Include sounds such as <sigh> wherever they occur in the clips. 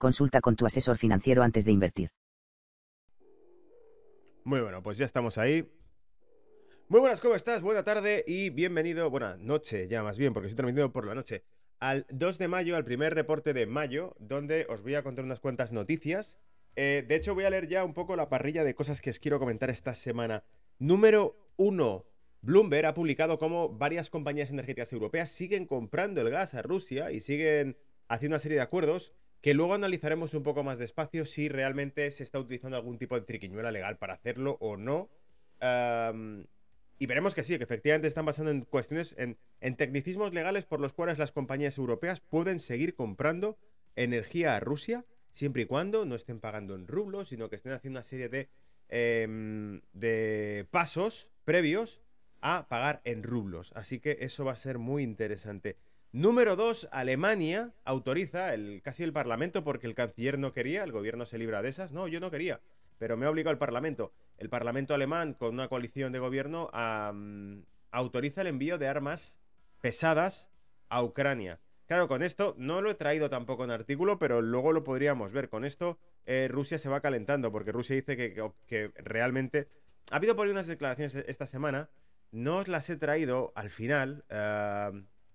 consulta con tu asesor financiero antes de invertir. Muy bueno, pues ya estamos ahí. Muy buenas, ¿cómo estás? Buena tarde y bienvenido, buena noche ya más bien, porque estoy transmitiendo por la noche, al 2 de mayo, al primer reporte de mayo, donde os voy a contar unas cuantas noticias. Eh, de hecho, voy a leer ya un poco la parrilla de cosas que os quiero comentar esta semana. Número 1. Bloomberg ha publicado cómo varias compañías energéticas europeas siguen comprando el gas a Rusia y siguen haciendo una serie de acuerdos que luego analizaremos un poco más despacio si realmente se está utilizando algún tipo de triquiñuela legal para hacerlo o no. y veremos que sí, que efectivamente están basando en cuestiones, en, tecnicismos legales por los cuales las compañías europeas pueden seguir comprando energía a Rusia, siempre y cuando no estén pagando en rublos, sino que estén haciendo una serie de, em, de pasos previos a pagar en rublos. Así que eso va a ser muy interesante. Número 2, Alemania autoriza el, casi el Parlamento porque el canciller no quería, el gobierno se libra de esas. No, yo no quería, pero me ha obligado el Parlamento. El Parlamento alemán, con una coalición de gobierno, autoriza el envío de armas pesadas a Ucrania. Claro, con esto no lo he traído tampoco en artículo, pero luego lo podríamos ver. Con esto eh, Rusia se va calentando porque Rusia dice que, que, realmente... Ha habido por ahí unas declaraciones esta semana, no os las he traído al final,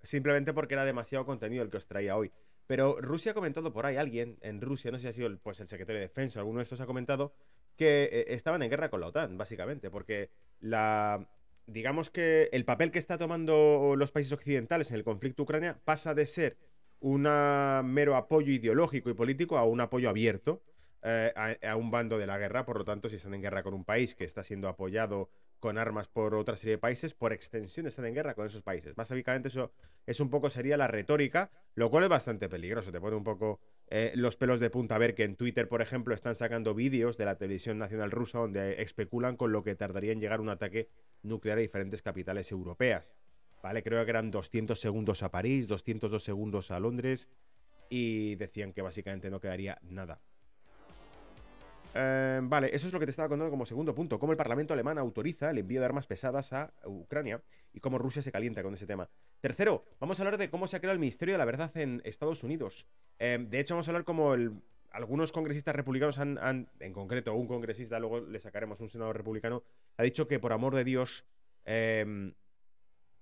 simplemente porque era demasiado contenido el que os traía hoy. Pero Rusia ha comentado por ahí, alguien en Rusia, no sé si ha sido el, pues, el secretario de Defensa, alguno de estos ha comentado, que eh, estaban en guerra con la OTAN, básicamente, porque la... Digamos que el papel que está tomando los países occidentales en el conflicto Ucrania pasa de ser un mero apoyo ideológico y político a un apoyo abierto eh, a, un bando de la guerra. Por lo tanto, si están en guerra con un país que está siendo apoyado con armas por otra serie de países, por extensión están en guerra con esos países. Básicamente eso es un poco sería la retórica, lo cual es bastante peligroso, te pone un poco eh, los pelos de punta a ver que en Twitter, por ejemplo, están sacando vídeos de la televisión nacional rusa donde especulan con lo que tardaría en llegar un ataque nuclear a diferentes capitales europeas. ¿Vale? Creo que eran 200 segundos a París, 202 segundos a Londres y decían que básicamente no quedaría nada. Em, vale, eso es lo que te estaba contando como segundo punto. Cómo el Parlamento alemán autoriza el envío de armas pesadas a Ucrania y cómo Rusia se calienta con ese tema. Tercero, vamos a hablar de cómo se ha creado el Ministerio de la Verdad en Estados Unidos. Em, de hecho, vamos a hablar como algunos congresistas republicanos han, en concreto un congresista, luego le sacaremos un senador republicano, ha dicho que por amor de Dios em,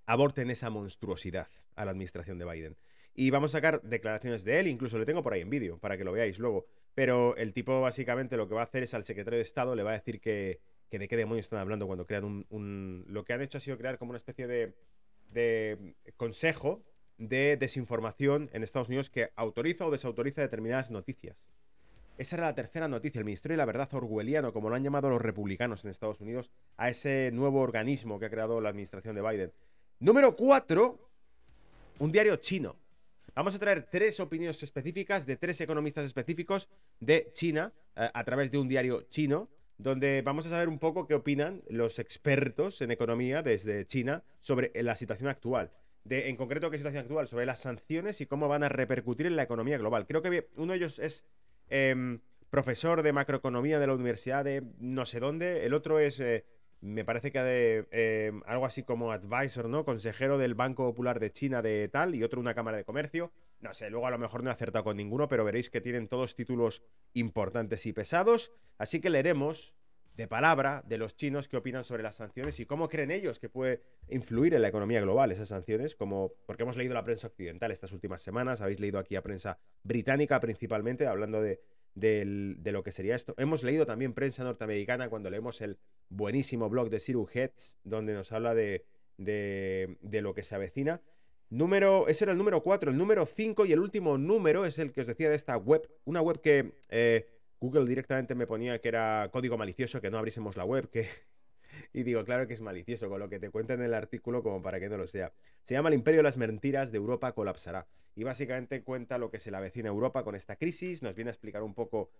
aborten esa monstruosidad a la administración de Biden. Y vamos a sacar declaraciones de él, incluso le tengo por ahí en vídeo, para que lo veáis luego. Pero el tipo básicamente lo que va a hacer es al secretario de Estado le va a decir que, de qué demonios están hablando cuando crean un, Lo que han hecho ha sido crear como una especie de, de consejo de desinformación en Estados Unidos que autoriza o desautoriza determinadas noticias. Esa era la tercera noticia, el Ministerio de la Verdad orwelliano, como lo han llamado los republicanos en Estados Unidos, a ese nuevo organismo que ha creado la administración de Biden. Número cuatro, un diario chino. Vamos a traer tres opiniones específicas de tres economistas específicos de China eh, a través de un diario chino, donde vamos a saber un poco qué opinan los expertos en economía desde China sobre la situación actual. De, en concreto, qué situación actual, sobre las sanciones y cómo van a repercutir en la economía global. Creo que uno de ellos es em, profesor de macroeconomía de la Universidad de no sé dónde, el otro es eh, me parece que de em, algo así como advisor, ¿no? Consejero del Banco Popular de China de tal y otro una Cámara de Comercio. No sé, luego a lo mejor no he acertado con ninguno, pero veréis que tienen todos títulos importantes y pesados. Así que leeremos de palabra de los chinos qué opinan sobre las sanciones y cómo creen ellos que puede influir en la economía global esas sanciones, como porque hemos leído la prensa occidental estas últimas semanas, habéis leído aquí a prensa británica principalmente, hablando de de lo que sería esto. Hemos leído también prensa norteamericana cuando leemos el buenísimo blog de Siru Heads, donde nos habla de, de, lo que se avecina. Número, ese era el número 4, el número 5 y el último número es el que os decía de esta web, una web que eh, Google directamente me ponía que era código malicioso, que no abriésemos la web, que <laughs> Y digo, claro que es malicioso, con lo que te cuenta en el artículo como para que no lo sea. Se llama El Imperio de las Mentiras de Europa colapsará. Y básicamente cuenta lo que se le avecina a Europa con esta crisis, nos viene a explicar un poco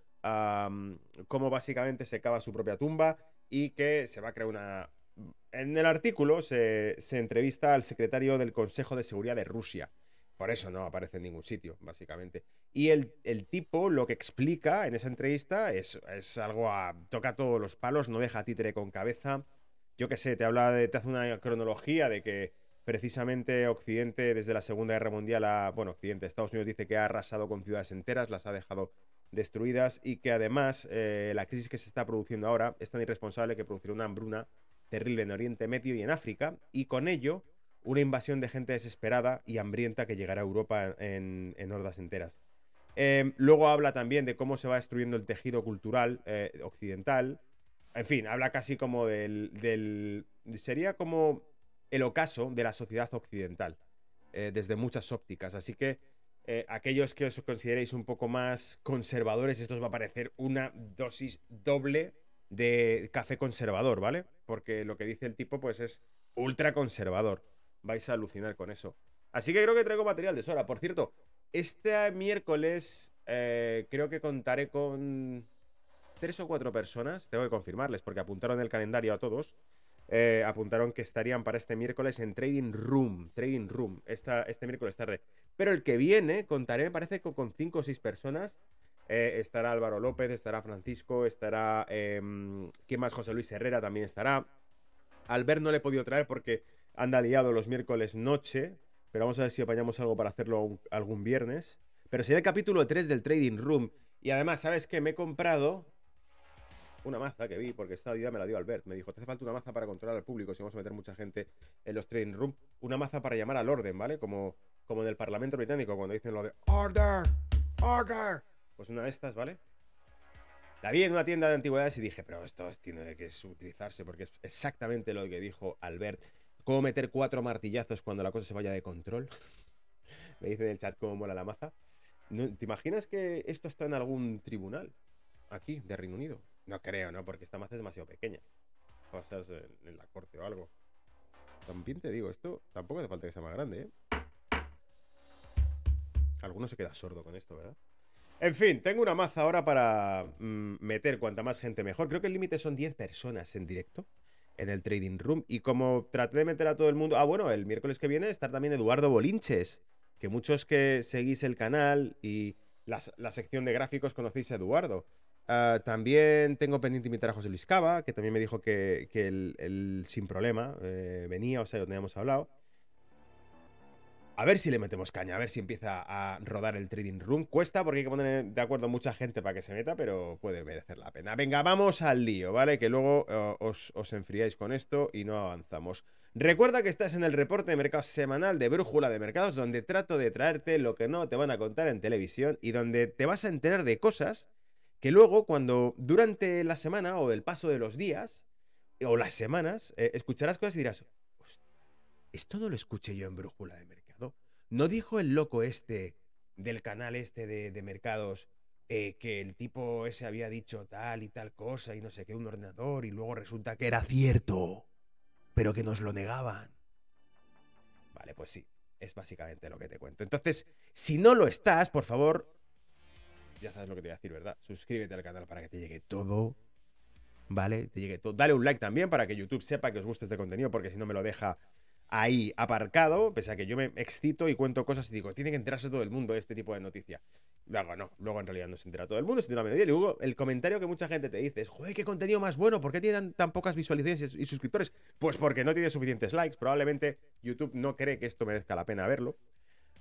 cómo básicamente se cava su propia tumba y que se va a crear una... En el artículo se, se entrevista al secretario del Consejo de Seguridad de Rusia. Por eso no aparece en ningún sitio, básicamente. Y el, tipo lo que explica en esa entrevista es, es, algo a. toca todos los palos, no deja títere con cabeza. Yo qué sé, te habla de. te hace una cronología de que precisamente Occidente, desde la Segunda Guerra Mundial, a, bueno, Occidente, Estados Unidos dice que ha arrasado con ciudades enteras, las ha dejado destruidas y que además eh, la crisis que se está produciendo ahora es tan irresponsable que producirá una hambruna terrible en Oriente Medio y en África, y con ello una invasión de gente desesperada y hambrienta que llegará a Europa en, hordas enteras. Em, luego habla también de cómo se va destruyendo el tejido cultural eh, occidental. En fin, habla casi como del, Sería como el ocaso de la sociedad occidental, eh, desde muchas ópticas. Así que eh, aquellos que os consideréis un poco más conservadores, esto os va a parecer una dosis doble de café conservador, ¿vale? Porque lo que dice el tipo, pues es ultra conservador vais a alucinar con eso. Así que creo que traigo material de sobra. Por cierto, este miércoles eh, creo que contaré con tres o cuatro personas. Tengo que confirmarles porque apuntaron el calendario a todos. Eh, apuntaron que estarían para este miércoles en Trading Room. Trading Room, este miércoles tarde. Pero el que viene, contaré, me parece con cinco o seis personas. Eh, estará Álvaro López, estará Francisco, estará. Em, ¿Quién más? José Luis Herrera también estará. Albert no le he podido traer porque anda liado los miércoles noche, pero vamos a ver si apañamos algo para hacerlo algún viernes. Pero sería el capítulo 3 del Trading Room. Y además, ¿sabes qué? Me he comprado una maza que vi, porque esta idea me la dio Albert. Me dijo, te hace falta una maza para controlar al público si vamos a meter mucha gente en los Trading Room. Una maza para llamar al orden, ¿vale? Como, como en el Parlamento Británico, cuando dicen lo de Order, Order. Pues una de estas, ¿vale? La vi en una tienda de antigüedades y dije, pero esto tiene que utilizarse porque es exactamente lo que dijo Albert. ¿Cómo meter cuatro martillazos cuando la cosa se vaya de control? <laughs> Me dice en el chat cómo mola la maza. ¿Te imaginas que esto está en algún tribunal? Aquí, de Reino Unido. No creo, ¿no? Porque esta maza es demasiado pequeña. Va a ser en la corte o algo. También te digo, esto tampoco hace falta que sea más grande, ¿eh? Alguno se queda sordo con esto, ¿verdad? En fin, tengo una maza ahora para mm, meter cuanta más gente mejor. Creo que el límite son 10 personas en directo en el Trading Room. Y como traté de meter a todo el mundo. Ah, bueno, el miércoles que viene estar también Eduardo Bolinches. Que muchos que seguís el canal y la, sección de gráficos conocéis a Eduardo. Ah, también tengo pendiente invitar a José Luis Cava, que también me dijo que, que él, sin problema eh, venía, o sea, lo teníamos hablado. A ver si le metemos caña, a ver si empieza a rodar el Trading Room. Cuesta porque hay que poner de acuerdo mucha gente para que se meta, pero puede merecer la pena. Venga, vamos al lío, ¿vale? Que luego eh, os, enfriáis con esto y no avanzamos. Recuerda que estás en el reporte de mercados semanal de Brújula de Mercados, donde trato de traerte lo que no te van a contar en televisión y donde te vas a enterar de cosas que luego, cuando durante la semana o el paso de los días o las semanas, eh, escucharás cosas y dirás, esto no lo escuché yo en Brújula de Mercados. ¿No dijo el loco este del canal este de, mercados eh, que el tipo ese había dicho tal y tal cosa y no sé qué, un ordenador y luego resulta que era cierto, pero que nos lo negaban? Vale, pues sí, es básicamente lo que te cuento. Entonces, si no lo estás, por favor, ya sabes lo que te voy a decir, ¿verdad? Suscríbete al canal para que te llegue todo. ¿Vale? Te llegue todo. Dale un like también para que YouTube sepa que os gusta este contenido, porque si no me lo deja ahí aparcado, pese a que yo me excito y cuento cosas y digo, tiene que enterarse todo el mundo de este tipo de noticia. Luego no, luego en realidad no se entera todo el mundo, se una melodía. Y luego el comentario que mucha gente te dice es, joder, qué contenido más bueno, ¿por qué tienen tan pocas visualizaciones y suscriptores? Pues porque no tiene suficientes likes, probablemente YouTube no cree que esto merezca la pena verlo.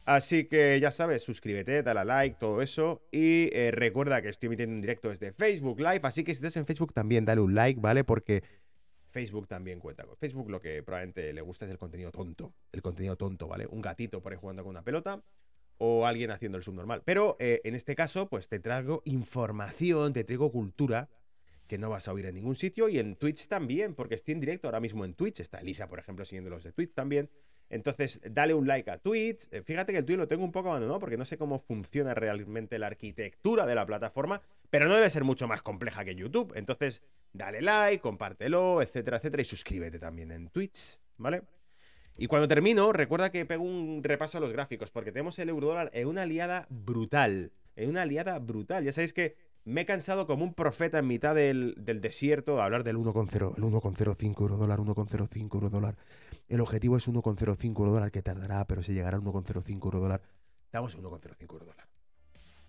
Así que ya sabes, suscríbete, dale a like, todo eso. Y eh, recuerda que estoy emitiendo en directo desde Facebook Live, así que si estás en Facebook también dale un like, ¿vale? Porque Facebook también cuenta. Con Facebook lo que probablemente le gusta es el contenido tonto. El contenido tonto, ¿vale? Un gatito por ahí jugando con una pelota o alguien haciendo el subnormal. Pero eh, en este caso, pues te traigo información, te traigo cultura que no vas a oír en ningún sitio y en Twitch también, porque estoy en directo ahora mismo en Twitch. Está Elisa, por ejemplo, siguiendo los de Twitch también. Entonces, dale un like a Twitch. Eh, fíjate que el Twitch lo tengo un poco abandonado porque no sé cómo funciona realmente la arquitectura de la plataforma, pero no debe ser mucho más compleja que YouTube. Entonces, dale like, compártelo, etcétera, etcétera, y suscríbete también en Twitch, ¿vale? Y cuando termino, recuerda que pego un repaso a los gráficos, porque tenemos el eurodólar en una aliada brutal. En una aliada brutal. Ya sabéis que me he cansado como un profeta en mitad del, desierto de hablar del 1,0, el 1,05 euro dólar, 1,05 euro dólar. El objetivo es 1,05 euro dólar, que tardará, pero se llegará a 1,05 euro dólar. Estamos en 1,05 euro dólar.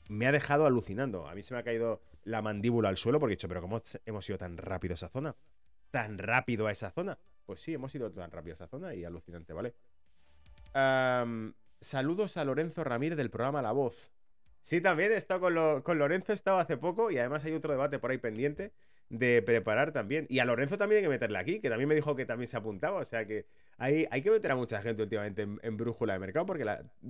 Me ha dejado alucinando. A mí se me ha caído la mandíbula al suelo porque he dicho, pero ¿cómo hemos ido tan rápido a esa zona? ¿Tan rápido a esa zona? Pues sí, hemos ido tan rápido a esa zona y alucinante, ¿vale? saludos a Lorenzo Ramírez del programa La Voz. Sí, también he estado con, con Lorenzo, he estado hace poco y además hay otro debate por ahí pendiente de preparar también. Y a Lorenzo también hay que meterle aquí, que también me dijo que también se apuntaba. O sea que hay, hay que meter a mucha gente últimamente en, brújula de mercado, porque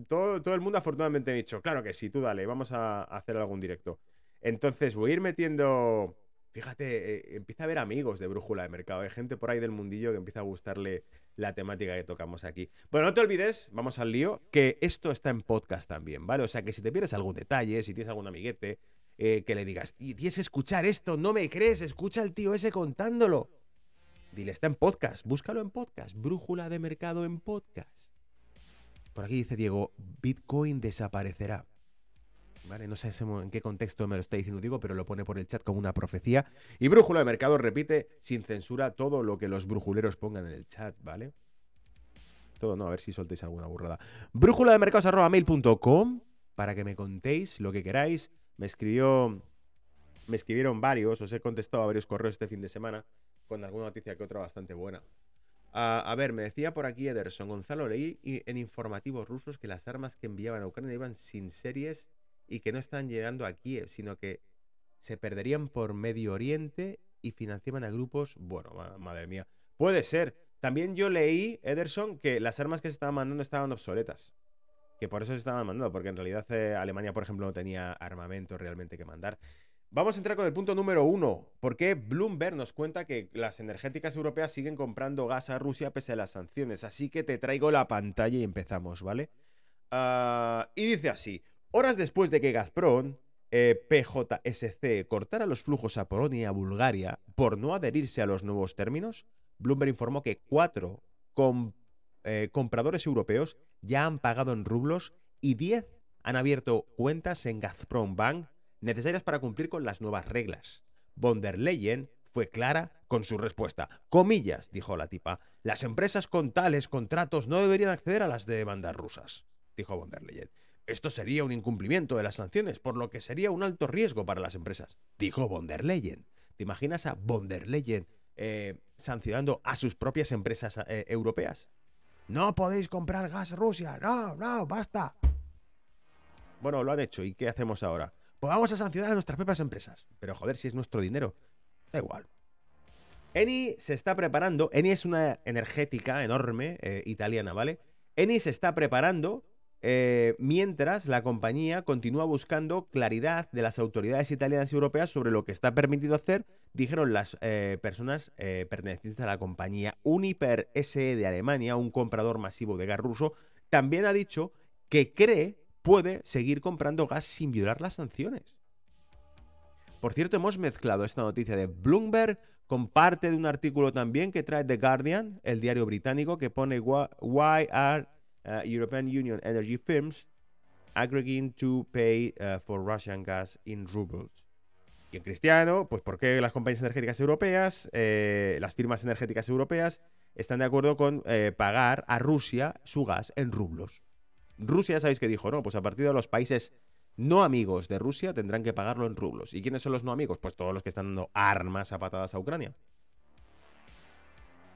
todo, todo, el mundo afortunadamente me ha dicho, claro que sí, tú dale, vamos a hacer algún directo. Entonces voy a ir metiendo Fíjate, eh, empieza a haber amigos de Brújula de Mercado. Hay gente por ahí del mundillo que empieza a gustarle la temática que tocamos aquí. Bueno, no te olvides, vamos al lío, que esto está en podcast también, ¿vale? O sea que si te pierdes algún detalle, si tienes algún amiguete, eh, que le digas, tienes que escuchar esto, no me crees, escucha al tío ese contándolo. Dile, está en podcast, búscalo en podcast. Brújula de Mercado en podcast. Por aquí dice Diego, Bitcoin desaparecerá. No sé en qué contexto me lo está diciendo Diego, pero lo pone por el chat como una profecía. Y Brújula de Mercado repite sin censura todo lo que los brujuleros pongan en el chat, ¿vale? Todo, no, a ver si soltéis alguna burrada. Brújula de mercados.mail.com para que me contéis lo que queráis. Me escribió. Me escribieron varios, os he contestado a varios correos este fin de semana con alguna noticia que otra bastante buena. a ver, me decía por aquí Ederson Gonzalo, leí en informativos rusos que las armas que enviaban a Ucrania iban sin series y que no están llegando aquí, sino que se perderían por Medio Oriente y financiaban a grupos, bueno, madre mía, puede ser. También yo leí, Ederson, que las armas que se estaban mandando estaban obsoletas. Que por eso se estaban mandando, porque en realidad eh, Alemania, por ejemplo, no tenía armamento realmente que mandar. Vamos a entrar con el punto número uno. ¿Por qué Bloomberg nos cuenta que las energéticas europeas siguen comprando gas a Rusia pese a las sanciones? Así que te traigo la pantalla y empezamos, ¿vale? Ah, y dice así. Horas después de que Gazprom, eh, PJSC, cortara los flujos a Polonia y a Bulgaria por no adherirse a los nuevos términos, Bloomberg informó que cuatro eh, compradores europeos ya han pagado en rublos y diez han abierto cuentas en Gazprom Bank necesarias para cumplir con las nuevas reglas. Von der Leyen fue clara con su respuesta. Comillas, dijo la tipa, las empresas con tales contratos no deberían acceder a las demandas rusas, dijo von der Leyen. Esto sería un incumplimiento de las sanciones, por lo que sería un alto riesgo para las empresas, dijo von der Leyen. ¿Te imaginas a von der Leyen eh, sancionando a sus propias empresas eh, europeas? No podéis comprar gas Rusia, no, no, basta. Bueno, lo han hecho, ¿y qué hacemos ahora? Pues vamos a sancionar a nuestras propias empresas. Pero joder, si es nuestro dinero, da igual. Eni se está preparando, Eni es una energética enorme eh, italiana, ¿vale? Eni se está preparando eh, mientras la compañía continúa buscando claridad de las autoridades italianas y europeas sobre lo que está permitido hacer, dijeron las eh, personas eh, pertenecientes a la compañía Uniper SE de Alemania, un comprador masivo de gas ruso, también ha dicho que cree puede seguir comprando gas sin violar las sanciones. Por cierto, hemos mezclado esta noticia de Bloomberg con parte de un artículo también que trae The Guardian, el diario británico, que pone Why are Uh, European Union energy firms agreeing to pay uh, for Russian gas in rubles. Y en cristiano, pues porque las compañías energéticas europeas, eh, las firmas energéticas europeas, están de acuerdo con eh, pagar a Rusia su gas en rublos. Rusia, sabéis que dijo, no, pues a partir de los países no amigos de Rusia tendrán que pagarlo en rublos. ¿Y quiénes son los no amigos? Pues todos los que están dando armas a patadas a Ucrania.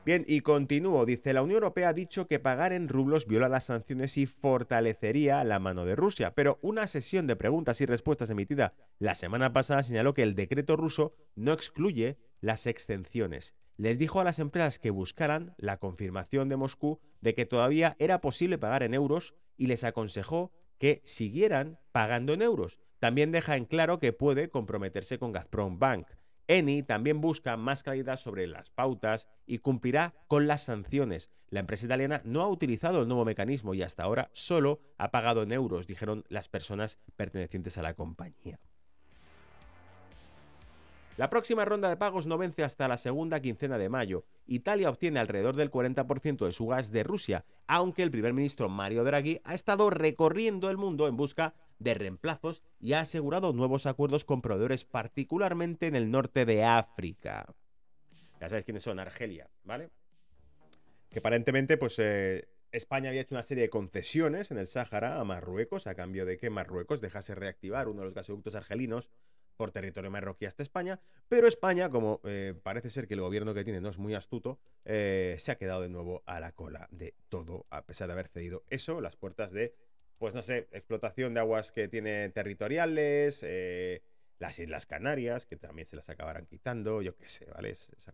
Bien, y continúo. Dice, la Unión Europea ha dicho que pagar en rublos viola las sanciones y fortalecería la mano de Rusia. Pero una sesión de preguntas y respuestas emitida la semana pasada señaló que el decreto ruso no excluye las exenciones. Les dijo a las empresas que buscaran la confirmación de Moscú de que todavía era posible pagar en euros y les aconsejó que siguieran pagando en euros. También deja en claro que puede comprometerse con Gazprom Bank Eni también busca más claridad sobre las pautas y cumplirá con las sanciones. La empresa italiana no ha utilizado el nuevo mecanismo y hasta ahora solo ha pagado en euros, dijeron las personas pertenecientes a la compañía. La próxima ronda de pagos no vence hasta la segunda quincena de mayo. Italia obtiene alrededor del 40% de su gas de Rusia, aunque el primer ministro Mario Draghi ha estado recorriendo el mundo en busca de reemplazos y ha asegurado nuevos acuerdos con proveedores, particularmente en el norte de África. Ya sabéis quiénes son, Argelia, ¿vale? Que aparentemente, pues eh, España había hecho una serie de concesiones en el Sáhara a Marruecos, a cambio de que Marruecos dejase reactivar uno de los gasoductos argelinos por territorio marroquí hasta España, pero España, como eh, parece ser que el gobierno que tiene no es muy astuto, eh, se ha quedado de nuevo a la cola de todo, a pesar de haber cedido eso, las puertas de, pues no sé, explotación de aguas que tiene territoriales, eh, las Islas Canarias, que también se las acabarán quitando, yo qué sé, ¿vale? Es, es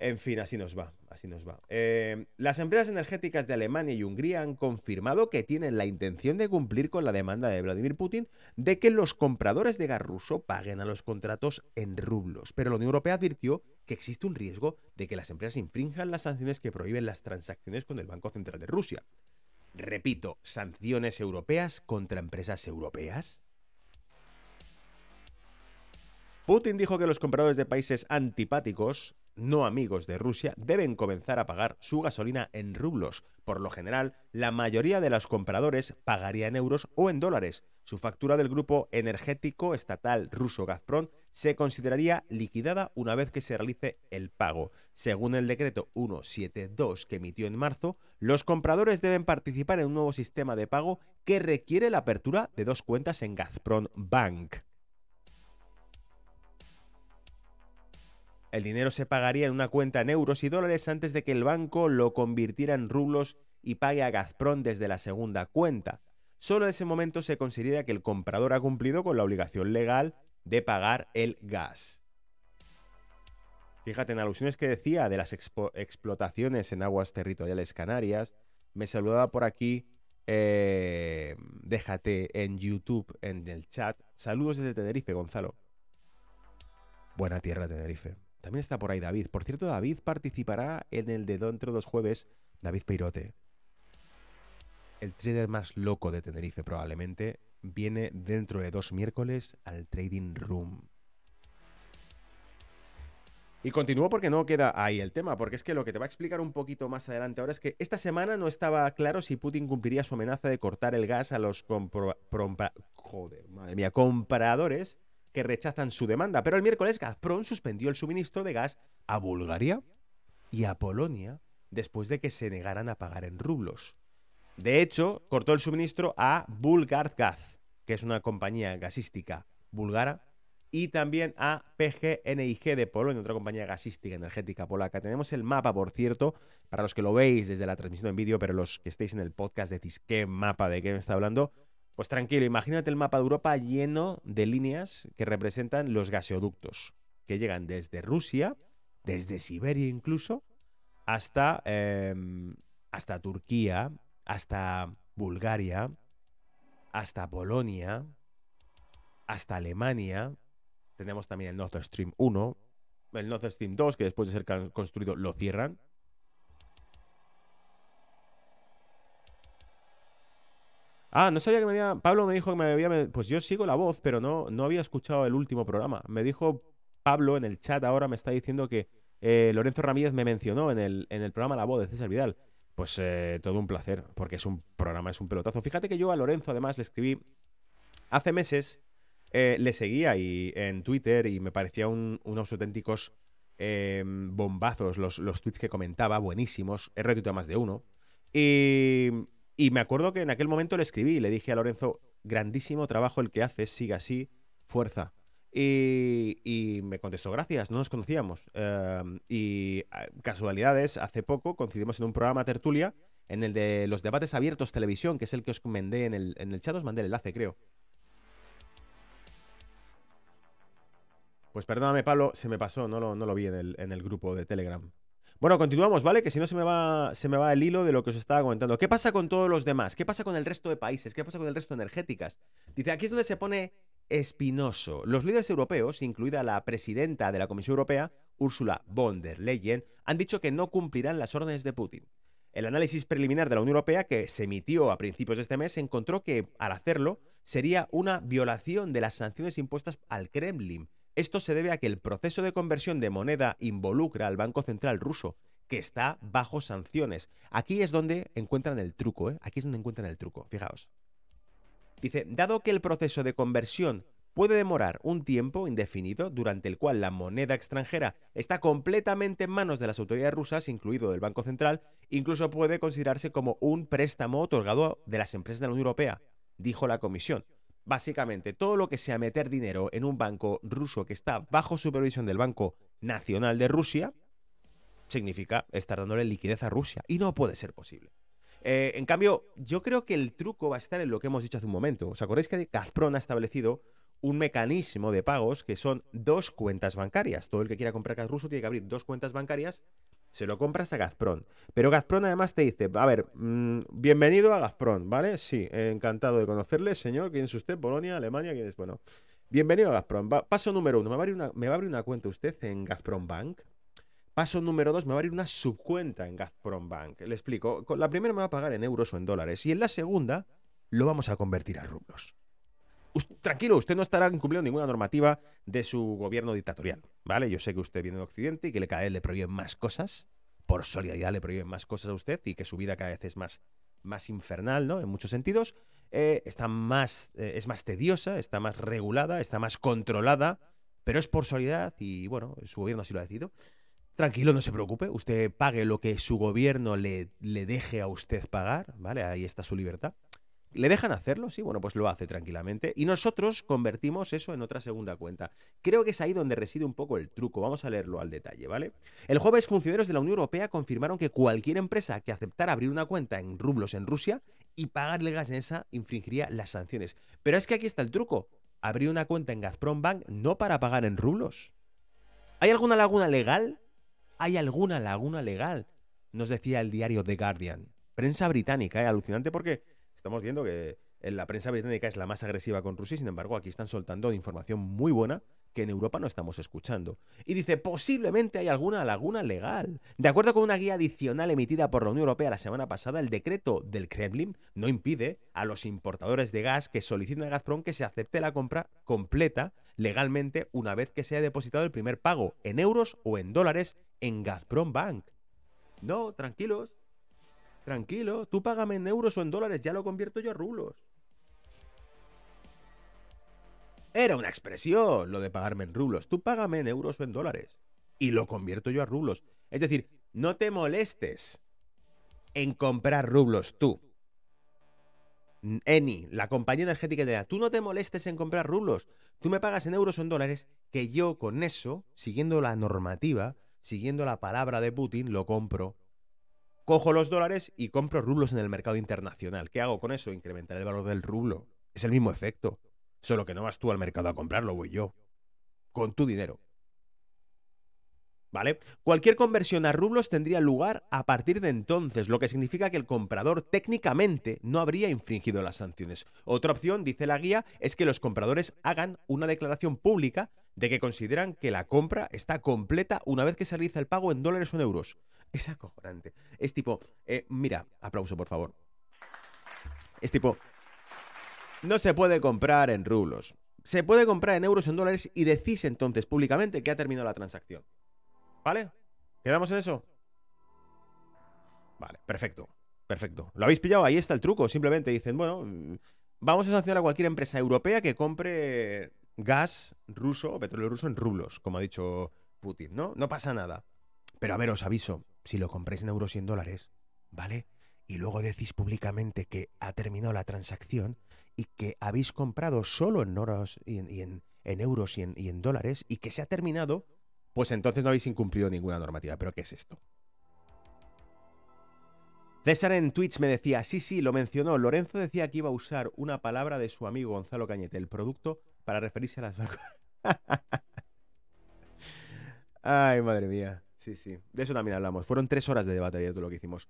en fin, así nos va, así nos va. Eh, las empresas energéticas de Alemania y Hungría han confirmado que tienen la intención de cumplir con la demanda de Vladimir Putin de que los compradores de gas ruso paguen a los contratos en rublos. Pero la Unión Europea advirtió que existe un riesgo de que las empresas infrinjan las sanciones que prohíben las transacciones con el Banco Central de Rusia. Repito, sanciones europeas contra empresas europeas. Putin dijo que los compradores de países antipáticos no amigos de Rusia deben comenzar a pagar su gasolina en rublos. Por lo general, la mayoría de los compradores pagaría en euros o en dólares. Su factura del grupo energético estatal ruso Gazprom se consideraría liquidada una vez que se realice el pago. Según el decreto 172 que emitió en marzo, los compradores deben participar en un nuevo sistema de pago que requiere la apertura de dos cuentas en Gazprom Bank. El dinero se pagaría en una cuenta en euros y dólares antes de que el banco lo convirtiera en rublos y pague a Gazprom desde la segunda cuenta. Solo en ese momento se considera que el comprador ha cumplido con la obligación legal de pagar el gas. Fíjate en alusiones que decía de las explotaciones en aguas territoriales canarias. Me saludaba por aquí, eh, déjate en YouTube, en el chat. Saludos desde Tenerife, Gonzalo. Buena tierra, Tenerife. También está por ahí David. Por cierto, David participará en el de dentro dos jueves. David Peirote. El trader más loco de Tenerife probablemente viene dentro de dos miércoles al Trading Room. Y continúo porque no queda ahí el tema, porque es que lo que te va a explicar un poquito más adelante ahora es que esta semana no estaba claro si Putin cumpliría su amenaza de cortar el gas a los compradores que rechazan su demanda. Pero el miércoles Gazprom suspendió el suministro de gas a Bulgaria y a Polonia después de que se negaran a pagar en rublos. De hecho, cortó el suministro a Bulgargaz, que es una compañía gasística búlgara, y también a PGNIG de Polonia, otra compañía gasística energética polaca. Tenemos el mapa, por cierto, para los que lo veis desde la transmisión en vídeo, pero los que estéis en el podcast decís qué mapa de qué me está hablando. Pues tranquilo, imagínate el mapa de Europa lleno de líneas que representan los gaseoductos, que llegan desde Rusia, desde Siberia incluso, hasta, em, hasta Turquía, hasta Bulgaria, hasta Polonia, hasta Alemania. Tenemos también el Nord Stream 1, el Nord Stream 2, que después de ser construido lo cierran. Ah, no sabía que me había. Pablo me dijo que me había. Pues yo sigo la voz, pero no, no había escuchado el último programa. Me dijo Pablo en el chat ahora, me está diciendo que eh, Lorenzo Ramírez me mencionó en el, en el programa La Voz de César Vidal. Pues eh, todo un placer, porque es un programa, es un pelotazo. Fíjate que yo a Lorenzo además le escribí hace meses, eh, le seguía y, en Twitter y me parecía unos auténticos bombazos los, los tweets que comentaba, buenísimos. He retuiteado más de uno. Y y me acuerdo que en aquel momento le escribí y le dije a Lorenzo, grandísimo trabajo el que haces, sigue así, fuerza. Y, me contestó, gracias, no nos conocíamos. Em, y casualidades, hace poco coincidimos en un programa tertulia, en el de los debates abiertos televisión, que es el que os mandé en el, en el chat, os mandé el enlace, creo. Pues perdóname, Pablo, se me pasó, no lo, no lo vi en el, en el grupo de Telegram. Bueno, continuamos, ¿vale? Que si no se me va se me va el hilo de lo que os estaba comentando. ¿Qué pasa con todos los demás? ¿Qué pasa con el resto de países? ¿Qué pasa con el resto de energéticas? Dice, aquí es donde se pone espinoso. Los líderes europeos, incluida la presidenta de la Comisión Europea, Ursula von der Leyen, han dicho que no cumplirán las órdenes de Putin. El análisis preliminar de la Unión Europea, que se emitió a principios de este mes, encontró que, al hacerlo, sería una violación de las sanciones impuestas al Kremlin. Esto se debe a que el proceso de conversión de moneda involucra al Banco Central ruso, que está bajo sanciones. Aquí es donde encuentran el truco, ¿eh? Aquí es donde encuentran el truco, fijaos. Dice, dado que el proceso de conversión puede demorar un tiempo indefinido durante el cual la moneda extranjera está completamente en manos de las autoridades rusas, incluido del Banco Central, incluso puede considerarse como un préstamo otorgado de las empresas de la Unión Europea, dijo la Comisión. Básicamente, todo lo que sea meter dinero en un banco ruso que está bajo supervisión del Banco Nacional de Rusia, significa estar dándole liquidez a Rusia. Y no puede ser posible. Eh, en cambio, yo creo que el truco va a estar en lo que hemos dicho hace un momento. ¿Os acordáis que Gazprom ha establecido un mecanismo de pagos que son dos cuentas bancarias? Todo el que quiera comprar gas ruso tiene que abrir dos cuentas bancarias, se lo compras a Gazprom. Pero Gazprom además te dice, a ver, mm, bienvenido a Gazprom, ¿vale? Sí, encantado de conocerle, señor. ¿Quién es usted? Polonia, Alemania, ¿quién es? Bueno, bienvenido a Gazprom. paso número uno, ¿me una, ¿me va a abrir una cuenta usted en Gazprom Bank? Paso número dos, me va a abrir una subcuenta en Gazprom Bank. Le explico. La primera me va a pagar en euros o en dólares. Y en la segunda, lo vamos a convertir a rublos. tranquilo, usted no estará incumpliendo ninguna normativa de su gobierno dictatorial. ¿Vale? Yo sé que usted viene de Occidente y que cada vez le prohíben más cosas. Por solidaridad le prohíben más cosas a usted y que su vida cada vez es más, más infernal, ¿no? En muchos sentidos. Eh, está más, eh, es más tediosa, está más regulada, está más controlada, pero es por solidaridad y, bueno, su gobierno así lo ha decidido. Tranquilo, no se preocupe. Usted pague lo que su gobierno le, le deje a usted pagar, ¿vale? Ahí está su libertad. ¿Le dejan hacerlo? Sí, bueno, pues lo hace tranquilamente. Y nosotros convertimos eso en otra segunda cuenta. Creo que es ahí donde reside un poco el truco. Vamos a leerlo al detalle, ¿vale? El jueves, funcionarios de la Unión Europea confirmaron que cualquier empresa que aceptara abrir una cuenta en rublos en Rusia y pagarle gas en esa infringiría las sanciones. Pero es que aquí está el truco. Abrir una cuenta en Gazprom Bank no para pagar en rublos. ¿Hay alguna laguna legal hay alguna laguna legal, nos decía el diario The Guardian. Prensa británica, ¿eh? alucinante porque estamos viendo que la prensa británica es la más agresiva con Rusia, sin embargo aquí están soltando información muy buena que en Europa no estamos escuchando. Y dice, posiblemente hay alguna laguna legal. De acuerdo con una guía adicional emitida por la Unión Europea la semana pasada, el decreto del Kremlin no impide a los importadores de gas que soliciten a Gazprom que se acepte la compra completa legalmente una vez que se haya depositado el primer pago en euros o en dólares en Gazprom Bank. No, tranquilos. Tranquilo, tú págame en euros o en dólares, ya lo convierto yo a rublos. Era una expresión lo de pagarme en rublos. Tú págame en euros o en dólares. Y lo convierto yo a rublos. Es decir, no te molestes en comprar rublos tú. Eni, la compañía energética de tú no te molestes en comprar rublos. Tú me pagas en euros o en dólares, que yo con eso, siguiendo la normativa, siguiendo la palabra de Putin, lo compro. Cojo los dólares y compro rublos en el mercado internacional. ¿Qué hago con eso? Incrementar el valor del rublo. Es el mismo efecto. Solo que no vas tú al mercado a comprarlo, voy yo. Con tu dinero. ¿Vale? Cualquier conversión a rublos tendría lugar a partir de entonces, lo que significa que el comprador técnicamente no habría infringido las sanciones. Otra opción, dice la guía, es que los compradores hagan una declaración pública de que consideran que la compra está completa una vez que se realiza el pago en dólares o en euros. Es acojonante. Es tipo, eh, mira, aplauso por favor. Es tipo, no se puede comprar en rublos. Se puede comprar en euros en dólares y decís entonces públicamente que ha terminado la transacción. ¿Vale? ¿Quedamos en eso? Vale, perfecto. Perfecto. ¿Lo habéis pillado? Ahí está el truco. Simplemente dicen, bueno, vamos a sancionar a cualquier empresa europea que compre gas ruso o petróleo ruso en rublos, como ha dicho Putin, ¿no? No pasa nada. Pero a ver, os aviso, si lo compréis en euros y en dólares, ¿vale? Y luego decís públicamente que ha terminado la transacción y que habéis comprado solo en, euros y en, euros y en dólares y que se ha terminado pues entonces no habéis incumplido ninguna normativa. ¿Pero qué es esto? César en Twitch me decía, sí, sí, lo mencionó. Lorenzo decía que iba a usar una palabra de su amigo Gonzalo Cañete, el producto, para referirse a las vacunas. <laughs> Ay, madre mía. Sí, sí. De eso también hablamos. Fueron tres horas de debate abierto lo que hicimos.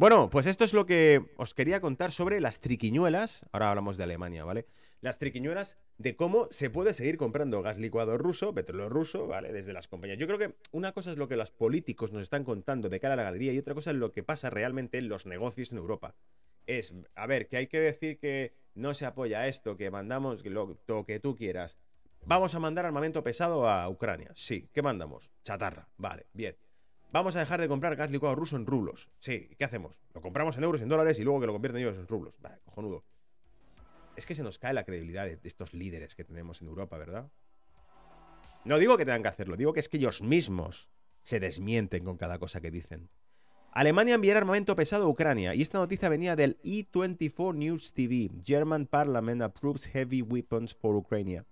Bueno, pues esto es lo que os quería contar sobre las triquiñuelas. Ahora hablamos de Alemania, ¿vale? Las triquiñuelas de cómo se puede seguir comprando gas licuado ruso, petróleo ruso, ¿vale? Desde las compañías. Yo creo que una cosa es lo que los políticos nos están contando de cara a la galería y otra cosa es lo que pasa realmente en los negocios en Europa. Es, a ver, que hay que decir que no se apoya esto, que mandamos lo, que tú quieras. Vamos a mandar armamento pesado a Ucrania. Sí, ¿qué mandamos? Chatarra. Vale, bien. Vamos a dejar de comprar gas licuado ruso en rublos. Sí, ¿qué hacemos? Lo compramos en euros, en dólares y luego que lo convierten ellos en rublos. Vale, cojonudo. Es que se nos cae la credibilidad de, estos líderes que tenemos en Europa, ¿verdad? No digo que tengan que hacerlo, digo que es que ellos mismos se desmienten con cada cosa que dicen. Alemania enviará armamento pesado a Ucrania y esta noticia venía del E24 News TV. German Parliament approves heavy weapons for Ukraine.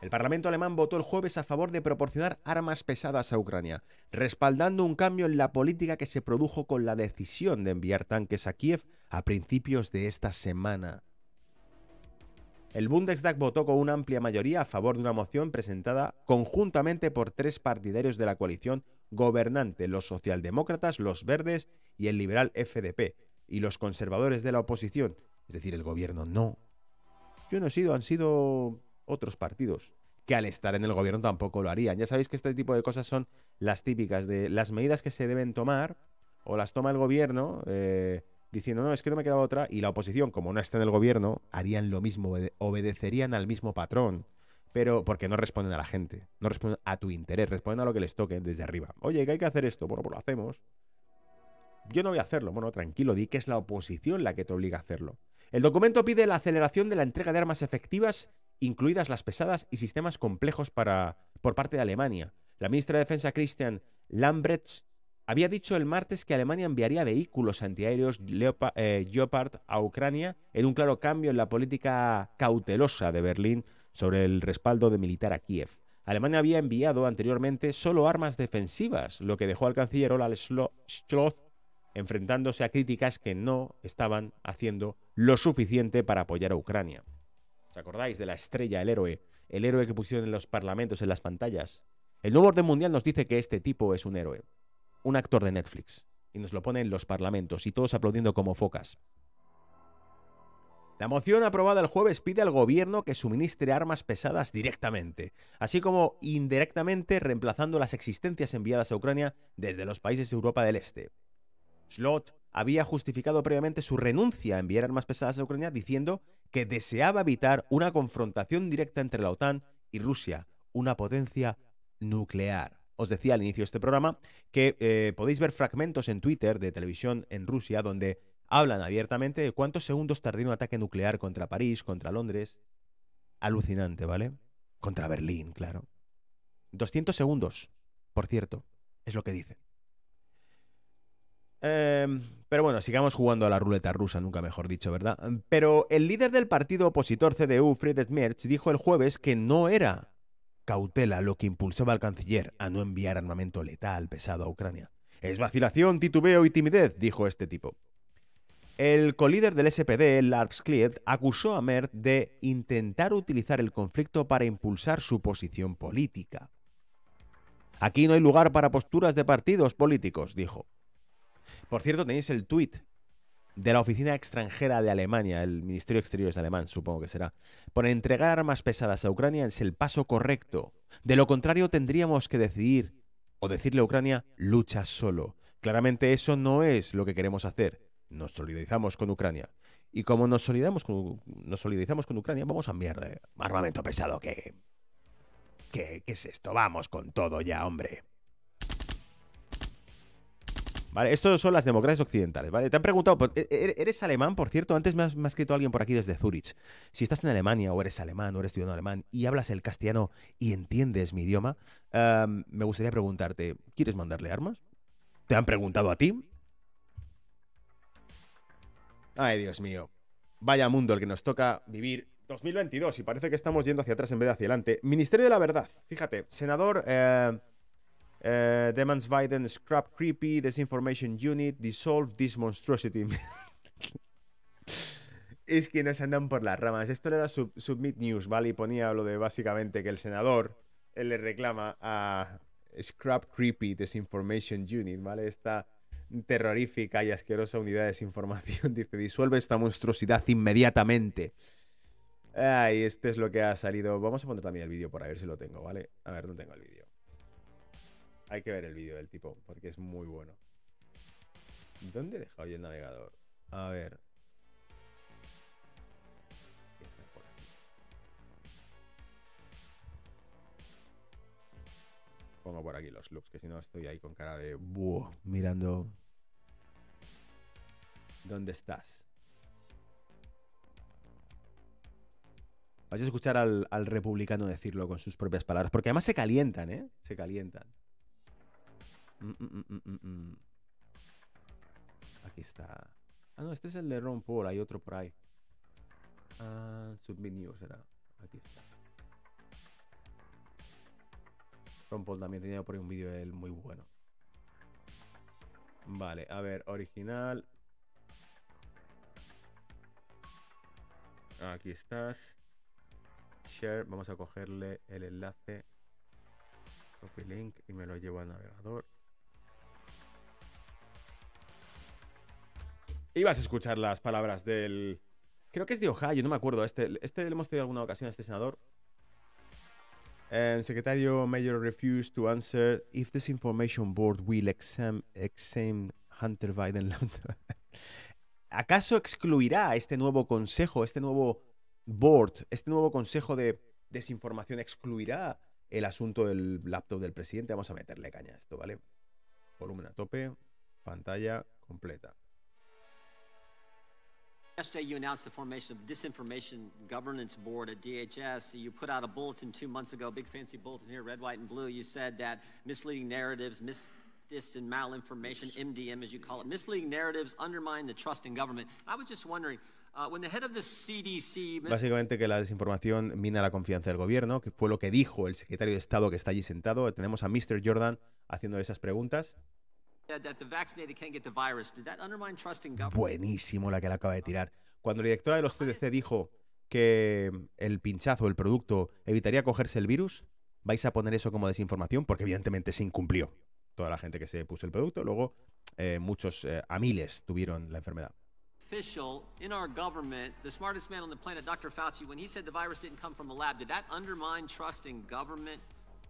El Parlamento alemán votó el jueves a favor de proporcionar armas pesadas a Ucrania, respaldando un cambio en la política que se produjo con la decisión de enviar tanques a Kiev a principios de esta semana. El Bundestag votó con una amplia mayoría a favor de una moción presentada conjuntamente por tres partidarios de la coalición gobernante, los socialdemócratas, los verdes y el liberal FDP, y los conservadores de la oposición, es decir, el gobierno no. Yo no he sido, han sido otros partidos, que al estar en el gobierno tampoco lo harían. Ya sabéis que este tipo de cosas son las típicas de las medidas que se deben tomar o las toma el gobierno eh, diciendo, no, es que no me queda otra, y la oposición, como no está en el gobierno, harían lo mismo, obedecerían al mismo patrón. Pero porque no responden a la gente, no responden a tu interés, responden a lo que les toque desde arriba. Oye, que hay que hacer esto, bueno, pues lo hacemos. Yo no voy a hacerlo, bueno, tranquilo, di que es la oposición la que te obliga a hacerlo. El documento pide la aceleración de la entrega de armas efectivas incluidas las pesadas y sistemas complejos para, por parte de Alemania. La ministra de Defensa Christian Lambrecht había dicho el martes que Alemania enviaría vehículos antiaéreos eh, Leopard a Ucrania en un claro cambio en la política cautelosa de Berlín sobre el respaldo de militar a Kiev. Alemania había enviado anteriormente solo armas defensivas, lo que dejó al canciller Olaf Scholz enfrentándose a críticas que no estaban haciendo lo suficiente para apoyar a Ucrania. ¿Os acordáis de la estrella, el héroe? El héroe que pusieron en los parlamentos, en las pantallas. El nuevo orden mundial nos dice que este tipo es un héroe. Un actor de Netflix. Y nos lo pone en los parlamentos y todos aplaudiendo como focas. La moción aprobada el jueves pide al gobierno que suministre armas pesadas directamente, así como indirectamente reemplazando las existencias enviadas a Ucrania desde los países de Europa del Este. Slot había justificado previamente su renuncia a enviar armas pesadas a Ucrania diciendo que deseaba evitar una confrontación directa entre la OTAN y Rusia, una potencia nuclear. Os decía al inicio de este programa que eh, podéis ver fragmentos en Twitter de televisión en Rusia donde hablan abiertamente de cuántos segundos tardó un ataque nuclear contra París, contra Londres. Alucinante, ¿vale? Contra Berlín, claro. 200 segundos, por cierto, es lo que dicen. Em, pero bueno, sigamos jugando a la ruleta rusa, nunca mejor dicho, ¿verdad? Pero el líder del partido opositor CDU, Friedrich Merz, dijo el jueves que no era cautela lo que impulsaba al canciller a no enviar armamento letal pesado a Ucrania. Es vacilación, titubeo y timidez, dijo este tipo. El colíder del SPD, Lars Klied, acusó a Merz de intentar utilizar el conflicto para impulsar su posición política. Aquí no hay lugar para posturas de partidos políticos, dijo. Por cierto, tenéis el tuit de la Oficina Extranjera de Alemania, el Ministerio de Exteriores alemán, supongo que será. Por entregar armas pesadas a Ucrania es el paso correcto. De lo contrario, tendríamos que decidir o decirle a Ucrania, lucha solo. Claramente eso no es lo que queremos hacer. Nos solidarizamos con Ucrania. Y como nos solidarizamos con, Ucrania, vamos a enviarle armamento pesado. ¿Qué, qué es esto? Vamos con todo ya, hombre. Vale, estos son las democracias occidentales, ¿vale? Te han preguntado, pues, ¿e-, e-, ¿eres alemán, por cierto? Antes me ha, escrito alguien por aquí desde Zurich. Si estás en Alemania o eres alemán o eres ciudadano alemán y hablas el castellano y entiendes mi idioma, me gustaría preguntarte, ¿quieres mandarle armas? ¿Te han preguntado a ti? Ay, Dios mío. Vaya mundo el que nos toca vivir 2022 y parece que estamos yendo hacia atrás en vez de hacia adelante. Ministerio de la Verdad. Fíjate, senador... Eh, Uh, Biden Scrap Creepy Disinformation Unit Dissolve this monstrosity. <laughs> es que nos andan por las ramas. Esto era Submit News, ¿vale? Y ponía lo de básicamente que el senador le reclama a Scrap Creepy Disinformation Unit, ¿vale? Esta terrorífica y asquerosa unidad de desinformación. <laughs> Dice, disuelve esta monstruosidad inmediatamente. Ay, este es lo que ha salido. Vamos a poner también el vídeo por a ver si lo tengo, ¿vale? A ver, no tengo el vídeo. Hay que ver el vídeo del tipo, porque es muy bueno. ¿Dónde he dejado yo el navegador? A ver. Está por aquí. Pongo por aquí los looks, que si no estoy ahí con cara de... Buh, mirando... ¿Dónde estás? Vais a escuchar al republicano decirlo con sus propias palabras, porque además se calientan, ¿eh? Se calientan. Mm, mm, mm. Aquí está. Ah, no, este es el de Ron Paul, hay otro por ahí. Ah, Submit era. Aquí está. Ron Paul también tenía por ahí un vídeo de él muy bueno. Vale, a ver, original. Aquí estás. Share, vamos a cogerle el enlace. Copy link y me lo llevo al navegador. Y vas a escuchar las palabras del. Creo que es de Ohio, no me acuerdo. Este, este le hemos tenido alguna ocasión a este senador. Secretario Mayor refused to answer if this information board will exam Hunter Biden. <laughs> ¿Acaso excluirá este nuevo consejo, este nuevo board, este nuevo consejo de desinformación, excluirá el asunto del laptop del presidente? Vamos a meterle caña a esto, ¿vale? Volumen a tope, pantalla completa. Yesterday, you announced the formation of Disinformation Governance Board at DHS. You put out a bulletin two months ago, big fancy bulletin here, red, white, and blue. You said that misleading narratives, misdis and malinformation, MDM as you call it, misleading narratives undermine the trust in government. I was just wondering, uh, when the head of the CDC... Básicamente que la desinformación mina la confianza del gobierno, que fue lo que dijo el secretario de Estado que está allí sentado. Tenemos a Mr. Jordan haciéndole esas preguntas. Buenísimo la que le acaba de tirar. Cuando la directora de los CDC dijo que el pinchazo, el producto, evitaría cogerse el virus, vais a poner eso como desinformación porque evidentemente se incumplió. Toda la gente que se puso el producto, luego eh, muchos, eh, a miles, tuvieron la enfermedad. In our government, the smartest man on the planet, Dr. Fauci, when he said the virus didn't come from a lab, did that undermine trust in government?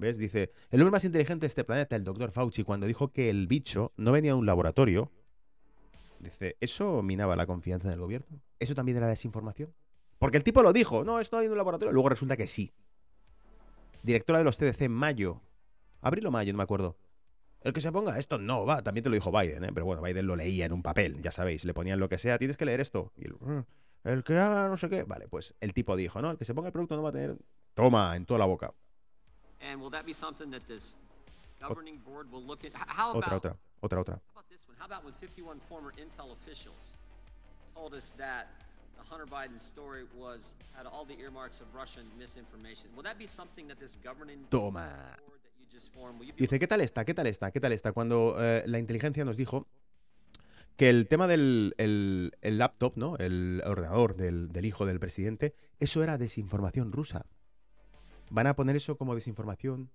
¿Ves? Dice, el hombre más inteligente de este planeta, el doctor Fauci, cuando dijo que el bicho no venía de un laboratorio, dice, ¿eso minaba la confianza en el gobierno? ¿Eso también era desinformación? Porque el tipo lo dijo, no, esto no viene de un laboratorio. Luego resulta que sí. Directora de los CDC, mayo. Abril o mayo, no me acuerdo. El que se ponga esto no va, también te lo dijo Biden, ¿eh? pero bueno, Biden lo leía en un papel, ya sabéis, le ponían lo que sea, tienes que leer esto. Y el, mm, el que haga no sé qué. Vale, pues el tipo dijo, no, el que se ponga el producto no va a tener. Toma, en toda la boca. And will that be something that this governing board will look at? How Otra, about, otra, otra, otra. how about this one? How about when 51 former Intel officials told us that the Hunter Biden story was had all the earmarks of Russian misinformation? Will that be something that this governing Toma. board that you just formed, will you be Dice, ¿qué tal está? ¿Qué tal está? ¿Qué tal está? Cuando eh, la inteligencia nos dijo que el tema del el, el laptop, ¿no? El ordenador del, del hijo del presidente, eso era desinformación rusa. ¿Van a poner eso como desinformación?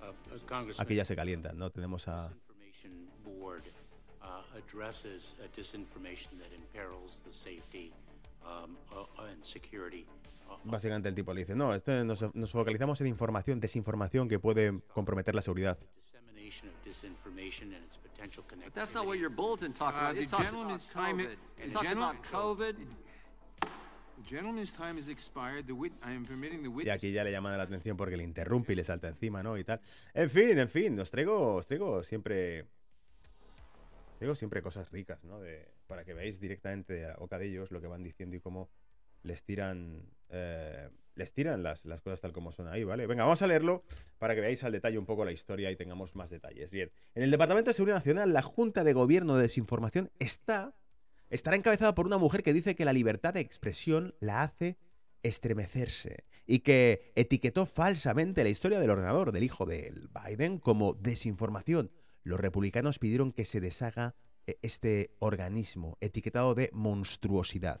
Uh, Aquí ya se calientan, ¿no? Tenemos a... Uh, um, uh, Básicamente el tipo le dice, no, este nos, nos focalizamos en información, desinformación que puede comprometer la seguridad. Y aquí ya le llaman la atención porque le interrumpe y le salta encima, ¿no? Y tal. En fin, en fin, os traigo, os traigo siempre. os Traigo siempre cosas ricas, ¿no? De, para que veáis directamente de la boca de ellos lo que van diciendo y cómo les tiran. eh, les tiran las, las cosas tal como son ahí, ¿vale? Venga, vamos a leerlo para que veáis al detalle un poco la historia y tengamos más detalles. Bien, en el Departamento de Seguridad Nacional, la Junta de Gobierno de Desinformación está. Estará encabezada por una mujer que dice que la libertad de expresión la hace estremecerse y que etiquetó falsamente la historia del ordenador del hijo de Biden como desinformación. Los republicanos pidieron que se deshaga eh, este organismo etiquetado de monstruosidad.